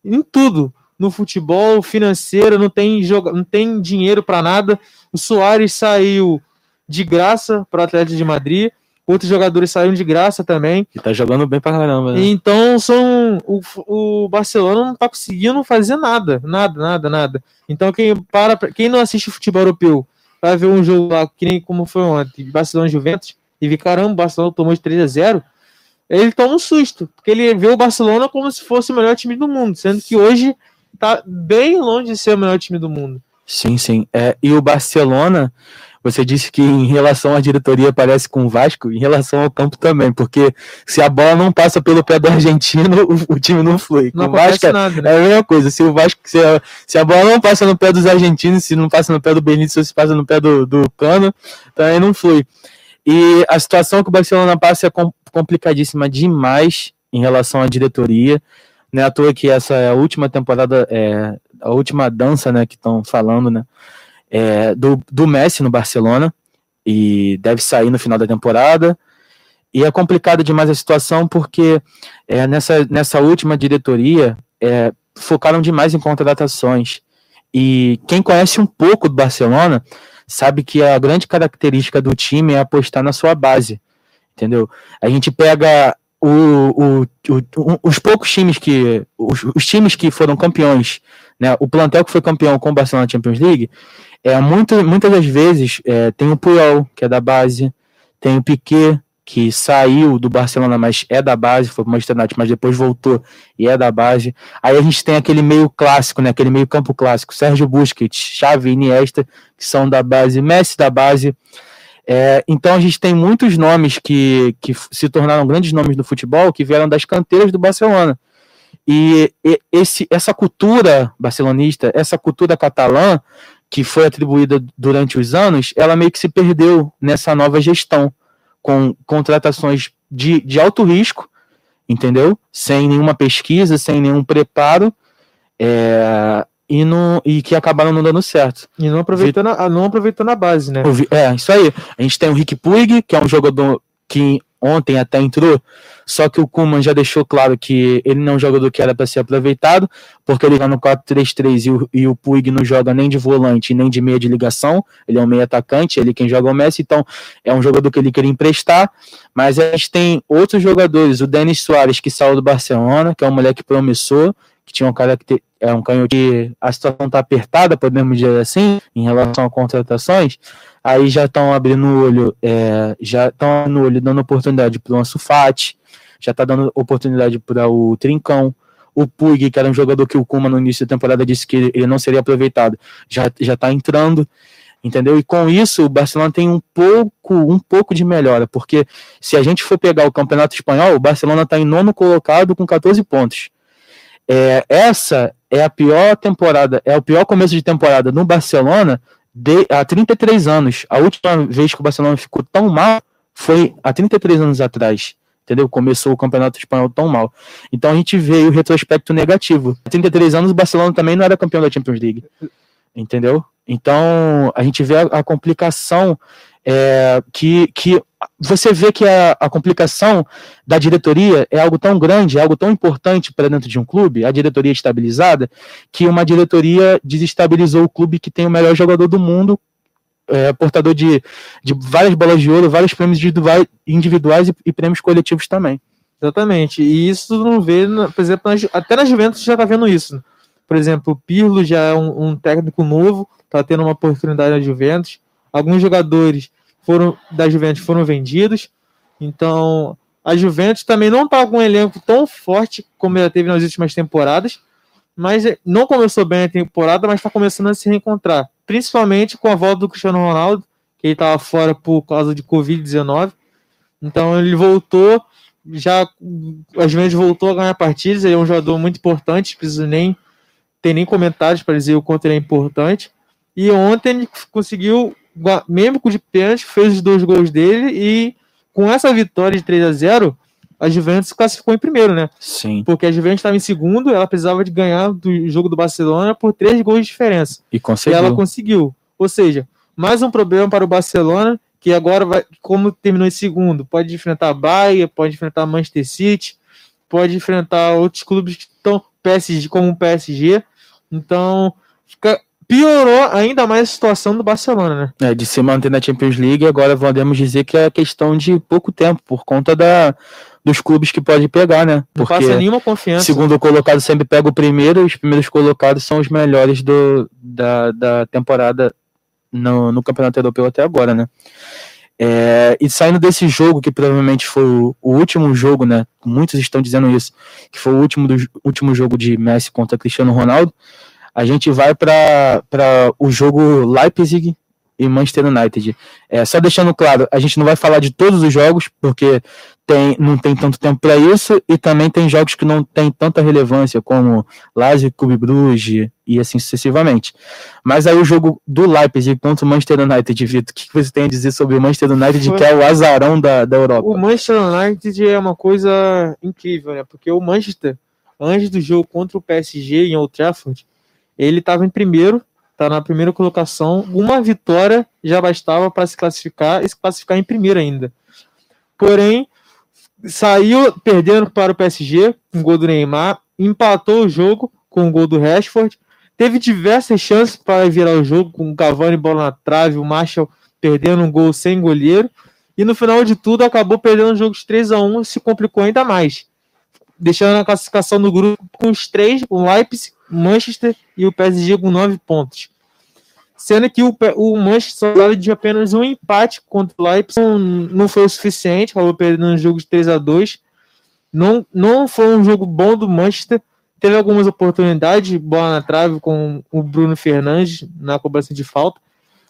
em tudo. No futebol, financeiro, não tem, joga, não tem dinheiro para nada. O Soares saiu de graça para o Atlético de Madrid. Outros jogadores saíram de graça também. E tá jogando bem pra caramba, né? Então são. O, o Barcelona não tá conseguindo fazer nada. Nada, nada, nada. Então quem para. Quem não assiste futebol europeu vai ver um jogo lá, que nem como foi ontem, Barcelona Juventus, e vi, caramba, o Barcelona tomou de 3 a 0 ele toma um susto, porque ele vê o Barcelona como se fosse o melhor time do mundo, sendo que hoje tá bem longe de ser o melhor time do mundo. Sim, sim. É, e o Barcelona, você disse que em relação à diretoria parece com o Vasco, em relação ao campo também, porque se a bola não passa pelo pé do [LAUGHS] argentino, o, o time não flui. Não com Vasco é nada, né? é a mesma coisa. Se o Vasco, se a, se a, bola não passa no pé dos argentinos, se não passa no pé do Benítez, se passa no pé do, do Cano, também não flui. E a situação que o Barcelona passa é complicadíssima demais em relação à diretoria. Não é à toa que essa é a última temporada, é, a última dança né, que estão falando, né? É, do, do Messi no Barcelona e deve sair no final da temporada. E é complicado demais a situação porque é, nessa, nessa última diretoria é, focaram demais em contratações. E quem conhece um pouco do Barcelona sabe que a grande característica do time é apostar na sua base entendeu? A gente pega o, o, o, os poucos times que. Os, os, times que foram campeões, né? O plantel que foi campeão com o Barcelona Champions League, é, muito, muitas das vezes é, tem o Puyol, que é da base, tem o Piquet, que saiu do Barcelona, mas é da base, foi para o Manchester mas depois voltou e é da base. Aí a gente tem aquele meio clássico, né? Aquele meio campo clássico, Sérgio Busquets, Xavi, Iniesta, que são da base, Messi da base. É, então a gente tem muitos nomes que, que se tornaram grandes nomes do futebol que vieram das canteiras do Barcelona. E, e esse, essa cultura barcelonista, essa cultura catalã, que foi atribuída durante os anos, ela meio que se perdeu nessa nova gestão, com contratações de, de alto risco, entendeu? Sem nenhuma pesquisa, sem nenhum preparo. É, e, não, e que acabaram não dando certo. E não aproveitando, a, não aproveitando a base, né? É, isso aí. A gente tem o Rick Puig, que é um jogador que ontem até entrou, só que o Kuman já deixou claro que ele não um jogador que era para ser aproveitado, porque ele vai no 4-3-3 e o, e o Puig não joga nem de volante nem de meia de ligação, ele é um meio atacante, ele é quem joga o Messi, então é um jogador que ele queria emprestar, mas a gente tem outros jogadores, o Denis Soares, que saiu do Barcelona, que é um moleque promissor, que tinha um cara que é um canhoto que a situação está apertada, podemos dizer assim, em relação a contratações, aí já estão abrindo o olho, é, já estão no olho dando oportunidade para o Ansu Fati, já está dando oportunidade para o Trincão, o Puig, que era um jogador que o Kuma no início da temporada disse que ele não seria aproveitado, já já está entrando, entendeu? E com isso o Barcelona tem um pouco um pouco de melhora, porque se a gente for pegar o Campeonato Espanhol, o Barcelona está em nono colocado com 14 pontos. É, essa é a pior temporada, é o pior começo de temporada no Barcelona de, há 33 anos. A última vez que o Barcelona ficou tão mal foi há 33 anos atrás. Entendeu? Começou o campeonato espanhol tão mal. Então a gente vê o retrospecto negativo. Há 33 anos o Barcelona também não era campeão da Champions League. Entendeu? Então a gente vê a, a complicação é, que, que você vê que a, a, complicação da diretoria é algo tão grande, é algo tão importante para dentro de um clube, a diretoria estabilizada, que uma diretoria desestabilizou o clube que tem o melhor jogador do mundo, é, portador de, de várias bolas de ouro, vários prêmios individuais e, e prêmios coletivos também. Exatamente, e isso não vê, por exemplo, até na Juventus já está vendo isso. Por exemplo, o Pirlo já é um, um técnico novo, está tendo uma oportunidade na Juventus. Alguns jogadores foram da Juventus foram vendidos. Então, a Juventus também não está com um elenco tão forte como ela teve nas últimas temporadas, mas não começou bem a temporada, mas está começando a se reencontrar, principalmente com a volta do Cristiano Ronaldo, que ele estava fora por causa de Covid-19. Então, ele voltou, já a Juventus voltou a ganhar partidas, ele é um jogador muito importante, precisa nem ter nem comentários para dizer o quanto ele é importante. E ontem ele conseguiu mesmo com o de pênalti, fez os dois gols dele e com essa vitória de 3 a 0 a Juventus classificou em primeiro, né? Sim. Porque a Juventus estava em segundo, ela precisava de ganhar do jogo do Barcelona por três gols de diferença. E conseguiu. E ela conseguiu. Ou seja, mais um problema para o Barcelona, que agora vai, como terminou em segundo, pode enfrentar a Bahia, pode enfrentar a Manchester City, pode enfrentar outros clubes que estão PSG, como o PSG. Então, fica piorou ainda mais a situação do Barcelona, né? É, de se manter na Champions League, agora podemos dizer que é questão de pouco tempo, por conta da, dos clubes que pode pegar, né? Porque Não passa nenhuma confiança. Segundo colocado sempre pega o primeiro, os primeiros colocados são os melhores do, da, da temporada no, no Campeonato Europeu até agora, né? É, e saindo desse jogo, que provavelmente foi o, o, último jogo, né? Muitos estão dizendo isso, que foi o último, do, último jogo de Messi contra Cristiano Ronaldo a gente vai para o jogo Leipzig e Manchester United. É, só deixando claro, a gente não vai falar de todos os jogos, porque tem, não tem tanto tempo para isso, e também tem jogos que não têm tanta relevância, como Lazio, Clube Bruges e assim sucessivamente. Mas aí o jogo do Leipzig contra o Manchester United, Vitor, o que você tem a dizer sobre o Manchester United, que é o azarão da, da Europa? O Manchester United é uma coisa incrível, né? Porque o Manchester, antes do jogo contra o PSG em Old Trafford, ele estava em primeiro, está na primeira colocação. Uma vitória já bastava para se classificar e se classificar em primeiro ainda. Porém, saiu perdendo para o PSG com um gol do Neymar, empatou o jogo com o um gol do Rashford, teve diversas chances para virar o jogo com o Cavani bola na trave, o Marshall perdendo um gol sem goleiro e no final de tudo acabou perdendo o jogo de 3 a 1 e se complicou ainda mais, deixando a classificação do grupo com os três, o Leipzig, Manchester e o PSG com nove pontos. Sendo que o, o Manchester só de apenas um empate contra o Leipzig não, não foi o suficiente, acabou perdendo um jogo de 3 a 2 não, não foi um jogo bom do Manchester. Teve algumas oportunidades, bola na trave com o Bruno Fernandes na cobrança de falta.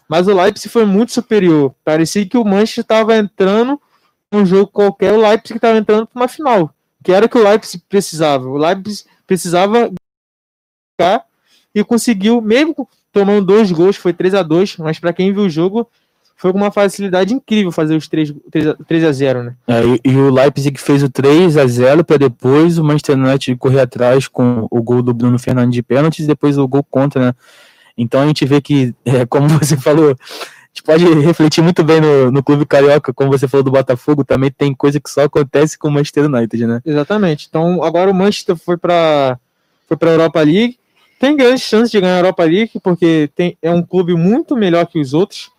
Mas o Leipzig foi muito superior. Parecia que o Manchester estava entrando num jogo qualquer, o Leipzig estava entrando para uma final, que era o que o Leipzig precisava. O Leipzig precisava e conseguiu, mesmo tomando dois gols, foi 3 a 2 mas para quem viu o jogo, foi com uma facilidade incrível fazer os 3, 3, 3 a 0 né? É, e, e, o Leipzig fez o 3 a 0 para depois o Manchester United correr atrás com o gol do Bruno Fernandes de pênalti e depois o gol contra, né? Então a gente vê que, [LAUGHS] é, como você falou, a gente pode refletir muito bem no, no clube carioca, como você falou do Botafogo, também tem coisa que só acontece com o Manchester United, né? Exatamente. Então agora o Manchester foi para foi para a Europa League, tem grandes chances de ganhar a Europa League, porque tem, é um clube muito melhor que os outros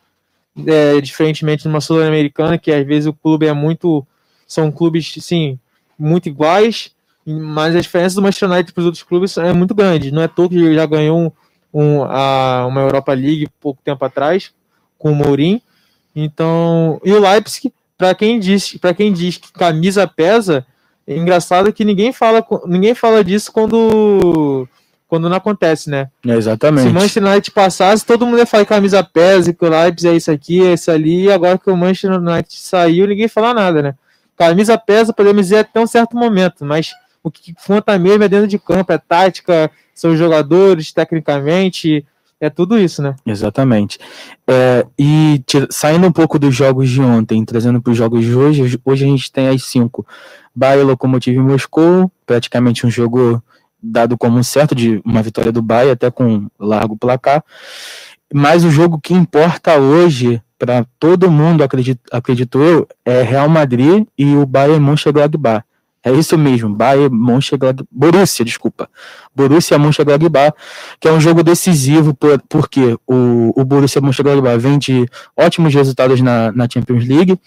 é, diferentemente de uma sul-americana, que às vezes o clube é muito. São clubes, sim, muito iguais, mas a diferença do Manchester United para os outros clubes é muito grande. Não é todo que já ganhou um, um, a, uma Europa League pouco tempo atrás, com o Mourinho. Então, e o Leipzig, para quem diz, para quem diz que camisa pesa, é engraçado que ninguém fala, ninguém fala disso quando quando não acontece, né? É exatamente. Se o Manchester United passasse, todo mundo ia falar que camisa pesa, que o Leipzig é isso aqui, é isso ali, e agora que o Manchester United saiu, ninguém fala nada, né? Camisa pesa, podemos dizer até um certo momento, mas o que conta mesmo é dentro de campo, é tática, são os jogadores, tecnicamente, é tudo isso, né? Exatamente. É, e saindo um pouco dos jogos de ontem, trazendo para os jogos de hoje, hoje a gente tem as cinco. Bayern Lokomotiv Moscou, praticamente um jogo dado como certo de uma vitória do Bahia, até com largo placar. Mas o jogo que importa hoje, para todo mundo, acredito, acredito eu, é Real Madrid e o Bayern Mönchengladbach. É isso mesmo, Bayern Mönchengladbach, Borussia, desculpa. Borussia Mönchengladbach, que é um jogo decisivo por, porque o, o Borussia Mönchengladbach vem de ótimos resultados na, na Champions League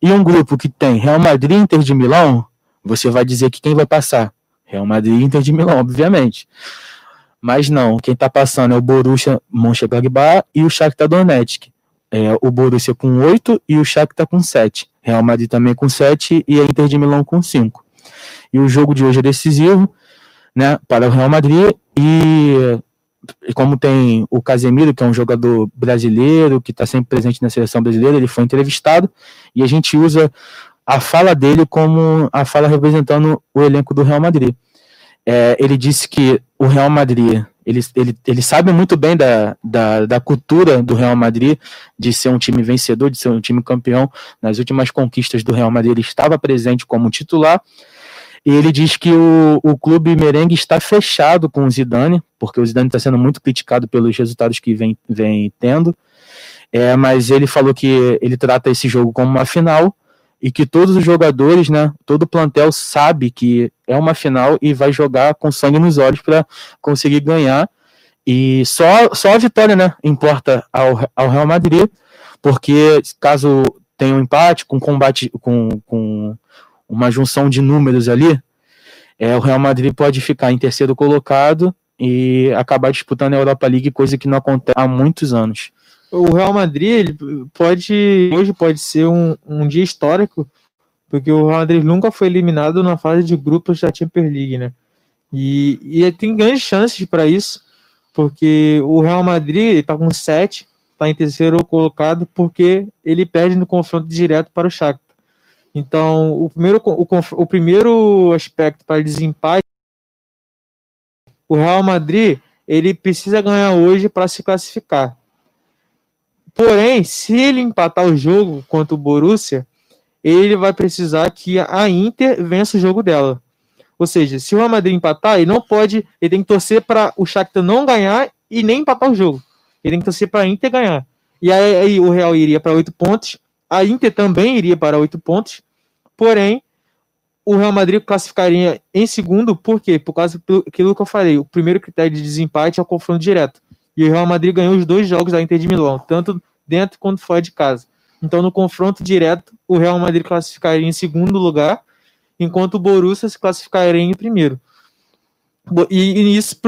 e um grupo que tem Real Madrid Inter de Milão, você vai dizer que quem vai passar? Real Madrid e Inter de Milão, obviamente. Mas não, quem está passando é o Borussia Mönchengladbach e o Shakhtar Donetsk. É, o Borussia com 8 e o Shakhtar com 7. Real Madrid também com 7 e a Inter de Milão com 5. E o jogo de hoje é decisivo né, para o Real Madrid e como tem o Casemiro, que é um jogador brasileiro, que está sempre presente na seleção brasileira, ele foi entrevistado e a gente usa a fala dele como a fala representando o elenco do Real Madrid. É, ele disse que o Real Madrid, ele, ele, ele sabe muito bem da, da, da, cultura do Real Madrid, de ser um time vencedor, de ser um time campeão. Nas últimas conquistas do Real Madrid, ele estava presente como titular. E ele diz que o, o clube merengue está fechado com o Zidane, porque o Zidane está sendo muito criticado pelos resultados que vem, vem tendo. É, mas ele falou que ele trata esse jogo como uma final e que todos os jogadores, né, todo o plantel sabe que é uma final e vai jogar com sangue nos olhos para conseguir ganhar. E só, só a vitória, né, importa ao, ao Real Madrid, porque caso tenha um empate com combate com, com uma junção de números ali, é, o Real Madrid pode ficar em terceiro colocado e acabar disputando a Europa League, coisa que não acontece há muitos anos o Real Madrid pode hoje pode ser um, um dia histórico porque o Real Madrid nunca foi eliminado na fase de grupos da Champions League, né? E, e tem grandes chances para isso, porque o Real Madrid está com 7, está em terceiro colocado, porque ele perde no confronto direto para o Shakhtar. Então, o primeiro, o, o primeiro aspecto para desempate, o Real Madrid ele precisa ganhar hoje para se classificar. Porém, se ele empatar o jogo contra o Borussia, ele vai precisar que a Inter vença o jogo dela. Ou seja, se o Real Madrid empatar, ele não pode, ele tem que torcer para o Shakhtar não ganhar e nem empatar o jogo. Ele tem que torcer para a Inter ganhar. E aí, aí o Real iria para oito pontos, a Inter também iria para oito pontos. Porém, o Real Madrid classificaria em segundo, por quê? Por causa daquilo que eu falei. O primeiro critério de desempate é o confronto direto. E o Real Madrid ganhou os dois jogos da Inter de Milão, tanto dentro quanto fora de casa. Então, no confronto direto, o Real Madrid classificaria em segundo lugar, enquanto o Borussia se classificaria em primeiro. E, isso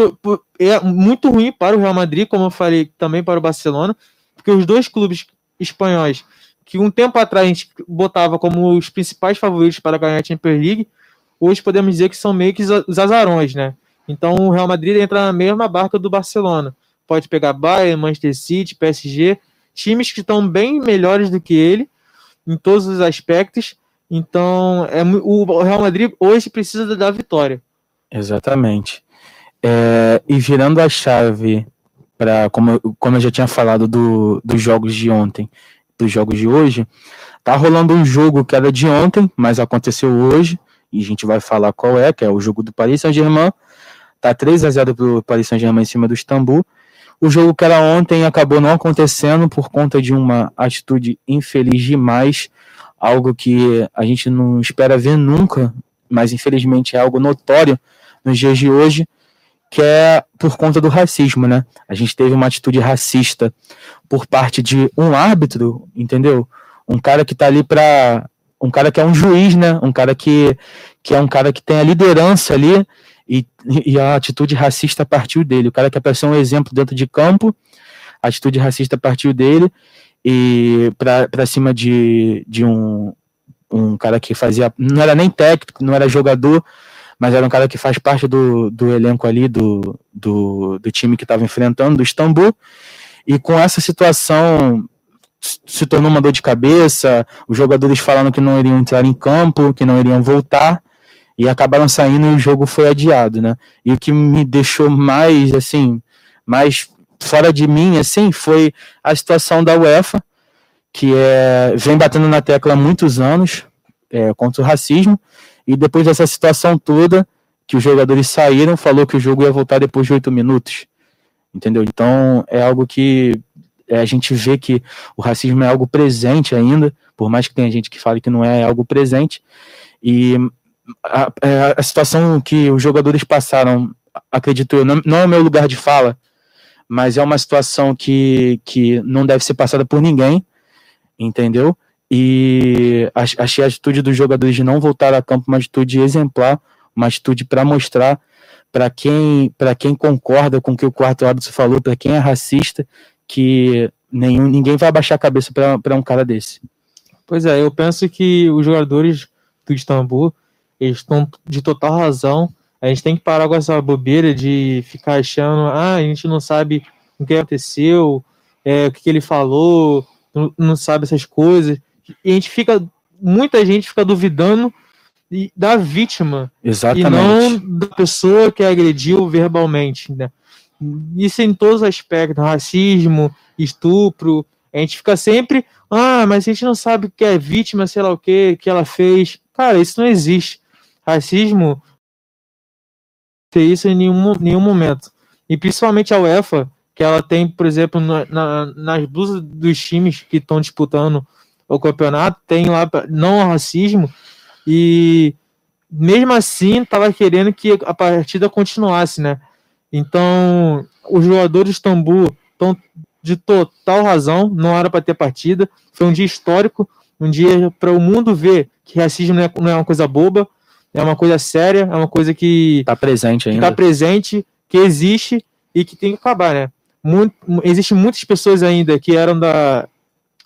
é muito ruim para o Real Madrid, como eu falei também para o Barcelona, porque os dois clubes espanhóis, que um tempo atrás a gente botava como os principais favoritos para ganhar a Champions League, hoje podemos dizer que são meio que os azarões, né? Então o Real Madrid entra na mesma barca do Barcelona pode pegar Bayern, Manchester City, PSG, times que estão bem melhores do que ele em todos os aspectos. Então, é, o Real Madrid hoje precisa da vitória. Exatamente. É, e virando a chave para, como, como eu já tinha falado do, dos jogos de ontem, os jogos de hoje, tá rolando um jogo que era de ontem, mas aconteceu hoje, e a gente vai falar qual é, que é o jogo do Paris Saint-Germain. Tá 3 a 0 pro Paris Saint-Germain em cima do Istambul. O jogo que era ontem acabou não acontecendo por conta de uma atitude infeliz demais, algo que a gente não espera ver nunca, mas infelizmente é algo notório nos dias de hoje, que é por conta do racismo, né? A gente teve uma atitude racista por parte de um árbitro, entendeu? Um cara que tá ali para um cara que é um juiz, né? Um cara que, que é um cara que tem a liderança ali e, e a atitude racista partiu dele. O cara que é ser um exemplo dentro de campo, a atitude racista partiu dele e para cima de, de um, um cara que fazia. Não era nem técnico, não era jogador, mas era um cara que faz parte do, do elenco ali, do, do, do time que estava enfrentando, do Istambul. E com essa situação se tornou uma dor de cabeça, os jogadores falaram que não iriam entrar em campo, que não iriam voltar, e acabaram saindo e o jogo foi adiado, né? E o que me deixou mais, assim, mais fora de mim, assim, foi a situação da UEFA, que é, vem batendo na tecla há muitos anos é, contra o racismo, e depois dessa situação toda, que os jogadores saíram, falou que o jogo ia voltar depois de oito minutos, entendeu? Então, é algo que é, a gente vê que o racismo é algo presente ainda, por mais que tenha gente que fale que não é, é algo presente. E a, é, a, situação que os jogadores passaram, acredito eu, não, não é o meu lugar de fala, mas é uma situação que, que não deve ser passada por ninguém, entendeu? E achei a atitude dos jogadores de não voltar a campo uma atitude exemplar, uma atitude para mostrar para quem, quem concorda com o que o quarto árbitro falou, para quem é racista, que nenhum, ninguém vai abaixar a cabeça para um cara desse. Pois é, eu penso que os jogadores do Istambul eles estão de total razão. A gente tem que parar com essa bobeira de ficar achando, ah, a gente não sabe o que aconteceu, é, o que, ele falou, não, não, sabe essas coisas. E a gente fica, muita gente fica duvidando da vítima Exatamente. e não da pessoa que agrediu verbalmente, né? Isso em todos os aspectos, racismo, estupro. A gente fica sempre, ah, mas a gente não sabe o que é vítima, sei lá o que, que ela fez. Cara, isso não existe. Racismo tem isso em nenhum, nenhum momento. E principalmente a UEFA, que ela tem, por exemplo, na, na, nas blusas dos times que estão disputando o campeonato, tem lá não racismo. E mesmo assim, estava querendo que a partida continuasse, né? Então, os jogadores de Istambul estão de total razão, não era para ter partida. Foi um dia histórico, um dia para o mundo ver que racismo não é, não é, uma coisa boba, é uma coisa séria, é uma coisa que está presente ainda. Está presente, que existe e que tem que acabar, né? Muito, Existem muitas pessoas ainda que eram da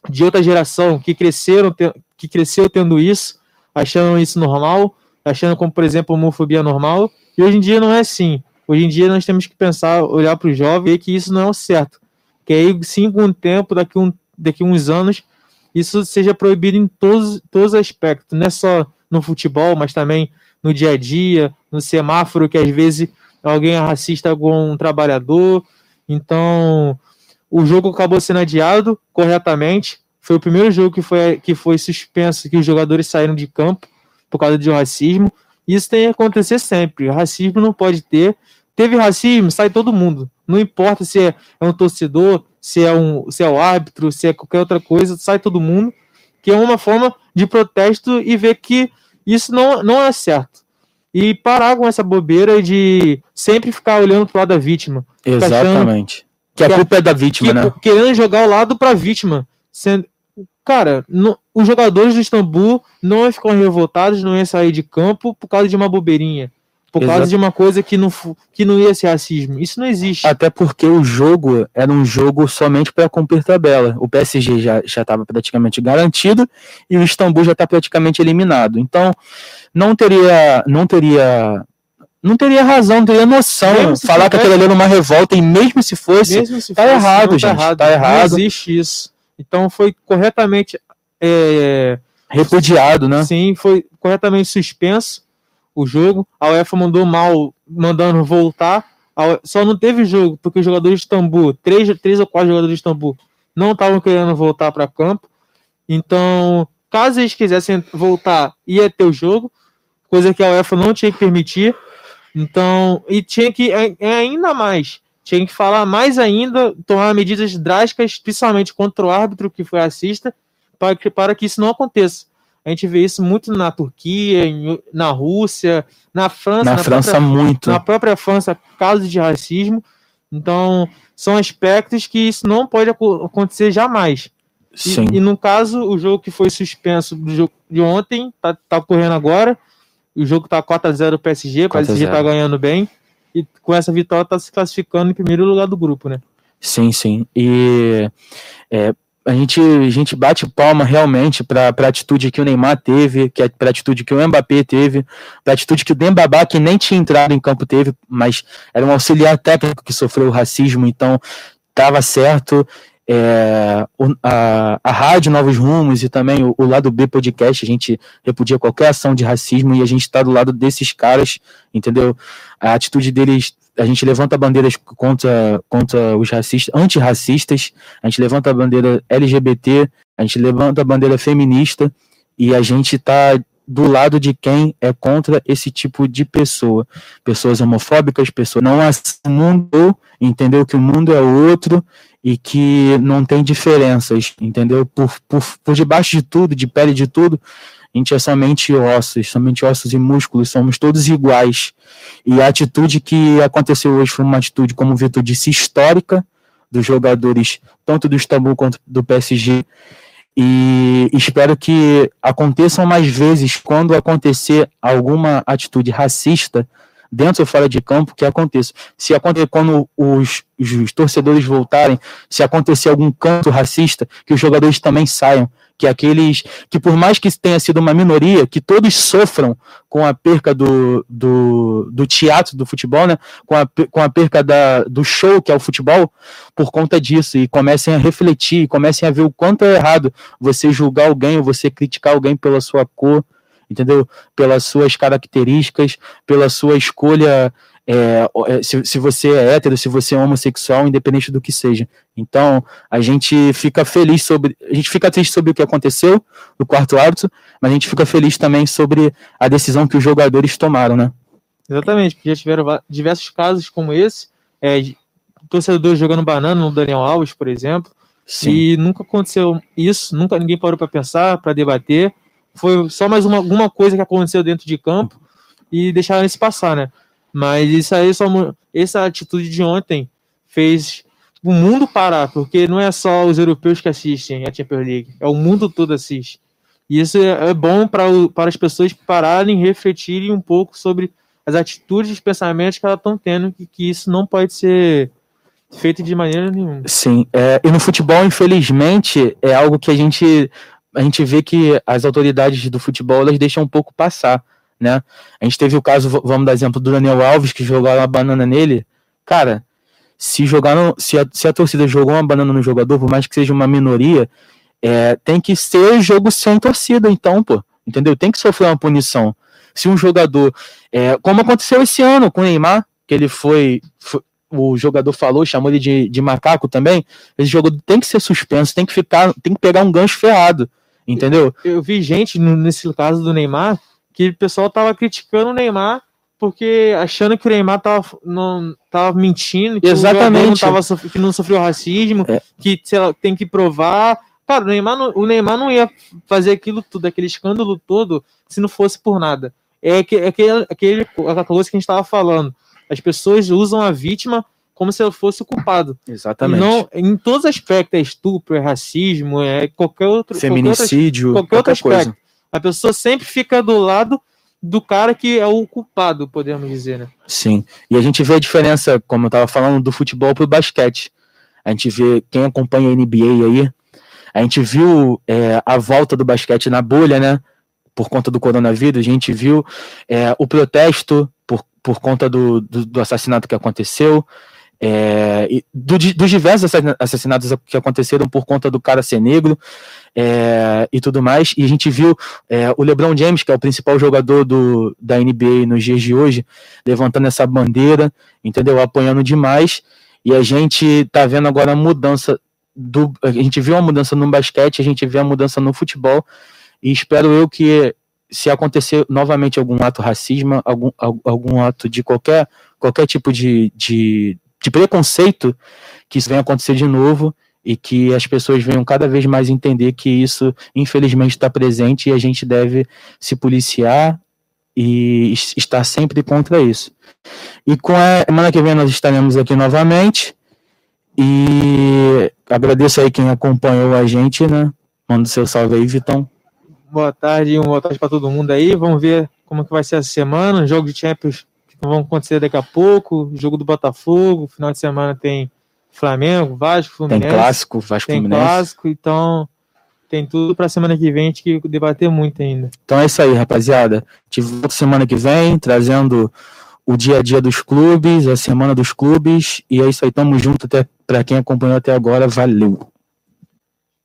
de outra geração que cresceram que cresceu tendo isso, achando isso normal, achando como por exemplo homofobia normal, e hoje em dia não é assim. Hoje em dia nós temos que pensar, olhar para o jovem e ver que isso não é o certo. Que aí, sim, com o tempo, daqui, um, daqui uns anos, isso seja proibido em todos, todos os aspectos, não é só no futebol, mas também no dia a dia, no semáforo, que às vezes alguém é racista com um trabalhador. Então, o jogo acabou sendo adiado corretamente. Foi o primeiro jogo que foi, que foi suspenso, que os jogadores saíram de campo por causa de racismo. Isso tem que acontecer sempre. Racismo não pode ter. Teve racismo, sai todo mundo. Não importa se é, é um torcedor, se é um, se é o árbitro, se é qualquer outra coisa, sai todo mundo. Que é uma forma de protesto e ver que isso não, não é certo. E parar com essa bobeira de sempre ficar olhando pro lado da vítima. Exatamente. Que a culpa é da vítima, que, né? Querendo jogar o lado pra vítima. Sendo, cara, no, os jogadores do Istambul não iam ficar revoltados, não iam sair de campo por causa de uma bobeirinha. Por Exato. causa de uma coisa que não, que não ia ser racismo. Isso não existe. Até porque o jogo era um jogo somente para cumprir tabela. O PSG já estava praticamente garantido e o Istambul já está praticamente eliminado. Então, não teria. Não teria. Não teria razão, não teria noção. Falar que aquilo ali era uma revolta, e mesmo se fosse, mesmo se tá fosse, errado, tá gente. Tá errado. Tá errado. Não existe isso. Então foi corretamente é, repudiado, né? Sim, foi corretamente suspenso o jogo. A UEFA mandou mal, mandando voltar. Só não teve jogo porque os jogadores de Istambul, três, três ou quatro jogadores de Istambul, não estavam querendo voltar para campo. Então, caso eles quisessem voltar, ia ter o jogo, coisa que a UEFA não tinha que permitir. Então, e tinha que é, é ainda mais, tinha que falar mais ainda, tomar medidas drásticas, principalmente contra o árbitro que foi assista, para que, para que isso não aconteça. A gente vê isso muito na Turquia, na Rússia, na França. Na, na França, própria, muito. Na própria França, casos de racismo. Então, são aspectos que isso não pode acontecer jamais. Sim. E, e, no caso, o jogo que foi suspenso do jogo de ontem, tá, tá ocorrendo agora. O jogo tá 4x0 PSG, o PSG tá ganhando bem. E com essa vitória tá se classificando em primeiro lugar do grupo, né? Sim, sim. E é, a gente, a gente bate palma realmente para a atitude que o Neymar teve, que para a atitude que o Mbappé teve, para a atitude que o Dembabá, que nem tinha entrado em campo, teve, mas era um auxiliar técnico que sofreu racismo, então estava certo. É, a, a Rádio Novos Rumos e também o, o, Lado B Podcast, a gente repudia qualquer ação de racismo e a gente está do lado desses caras, entendeu? A atitude deles a gente levanta bandeiras contra, contra os racistas, antirracistas, a gente levanta a bandeira LGBT, a gente levanta a bandeira feminista e a gente está do lado de quem é contra esse tipo de pessoa. Pessoas homofóbicas, pessoas não mundo, entendeu? Que o mundo é outro e que não tem diferenças, entendeu? Por, por, por debaixo de tudo, de pele de tudo, a gente é somente ossos, somente ossos e músculos, somos todos iguais. E a atitude que aconteceu hoje foi uma atitude, como o Vitor disse, histórica dos jogadores, tanto do Istambul quanto do PSG. E espero que aconteçam mais vezes quando acontecer alguma atitude racista dentro ou fora de campo, que aconteça. Se acontecer quando os, os, torcedores voltarem, se acontecer algum canto racista, que os jogadores também saiam, que aqueles que por mais que tenha sido uma minoria, que todos sofram com a perca do, do, do teatro do futebol, né? com, a, com a perca da, do show que é o futebol, por conta disso, e comecem a refletir, comecem a ver o quanto é errado você julgar alguém ou você criticar alguém pela sua cor, entendeu? Pelas suas características, pela sua escolha, é, é, se, se você é hétero, se você é homossexual, independente do que seja. Então, a gente fica feliz sobre. A gente fica triste sobre o que aconteceu no quarto árbitro, mas a gente fica feliz também sobre a decisão que os jogadores tomaram, né? Exatamente, porque já tiveram diversos casos como esse, é, torcedor jogando banana no Daniel Alves, por exemplo, Sim. e nunca aconteceu isso, nunca ninguém parou para pensar, para debater foi só mais uma, alguma coisa que aconteceu dentro de campo e deixaram isso passar, né? Mas isso aí, só, essa atitude de ontem fez o mundo parar, porque não é só os europeus que assistem a Champions League, é o mundo todo assiste. E isso é, é bom para, para as pessoas pararem e refletirem um pouco sobre as atitudes e os pensamentos que elas estão tendo, que, que isso não pode ser feito de maneira nenhuma. Sim, é, e no futebol, infelizmente, é algo que a gente a gente vê que as autoridades do futebol elas deixam um pouco passar, né? A gente teve o caso, vamos dar exemplo do Daniel Alves que jogaram uma banana nele, cara. Se jogaram, se a, se a torcida jogou uma banana no jogador, por mais que seja uma minoria, é, tem que ser jogo sem torcida, então, pô, entendeu? Tem que sofrer uma punição. Se um jogador, é, como aconteceu esse ano com o Neymar, que ele foi, foi o jogador falou, chamou ele de, de macaco também, esse jogo tem que ser suspenso, tem que ficar, tem que pegar um gancho ferrado. Entendeu? Eu, eu vi gente, nesse caso do Neymar, que o pessoal tava criticando o Neymar porque achando que o Neymar tava, não, tava mentindo, que Exatamente. não tava, que não sofreu racismo, é. que lá, tem que provar. Cara, o Neymar, não, o Neymar não ia fazer aquilo tudo, aquele escândalo todo, se não fosse por nada. É, que, é aquele, aquele, aquela coisa que a gente tava falando. As pessoas usam a vítima como se ela fosse o culpado. Exatamente. Não, em todos os aspectos, é estupro, é racismo, é qualquer outro. Feminicídio, qualquer, qualquer outro aspecto. Coisa. A pessoa sempre fica do lado do cara que é o culpado, podemos dizer, né? Sim. E a gente vê a diferença, como eu estava falando, do futebol pro basquete. A gente vê quem acompanha a NBA aí. A gente viu é, a volta do basquete na bolha, né? Por conta do coronavírus. A gente viu é, o protesto por, por conta do, do, do assassinato que aconteceu. É, do, dos diversos assassinatos que aconteceram por conta do cara ser negro é, e tudo mais. E a gente viu é, o LeBron James, que é o principal jogador do, da NBA nos dias de hoje, levantando essa bandeira, entendeu? Apoiando demais. E a gente tá vendo agora a mudança do, a gente viu uma mudança no basquete, a gente vê a mudança no futebol, e espero eu que se acontecer novamente algum ato racismo, algum, algum ato de qualquer, qualquer tipo de, de, de preconceito, que isso venha acontecer de novo e que as pessoas venham cada vez mais entender que isso, infelizmente, está presente e a gente deve se policiar e estar sempre contra isso. E com a semana que vem nós estaremos aqui novamente. E agradeço aí quem acompanhou a gente, né? Manda seu salve aí, Vitão. Boa tarde, uma boa tarde para todo mundo aí. Vamos ver como que vai ser essa semana. Jogo de Champions vão acontecer daqui a pouco. Jogo do Botafogo. Final de semana tem Flamengo, Vasco, Fluminense. Tem clássico, Vasco, tem Fluminense. clássico, então tem tudo para semana que vem a gente que debater muito ainda. Então é isso aí, rapaziada. Te volto semana que vem trazendo o dia a dia dos clubes, a semana dos clubes e é isso aí. Tamo junto até para quem acompanhou até agora. Valeu.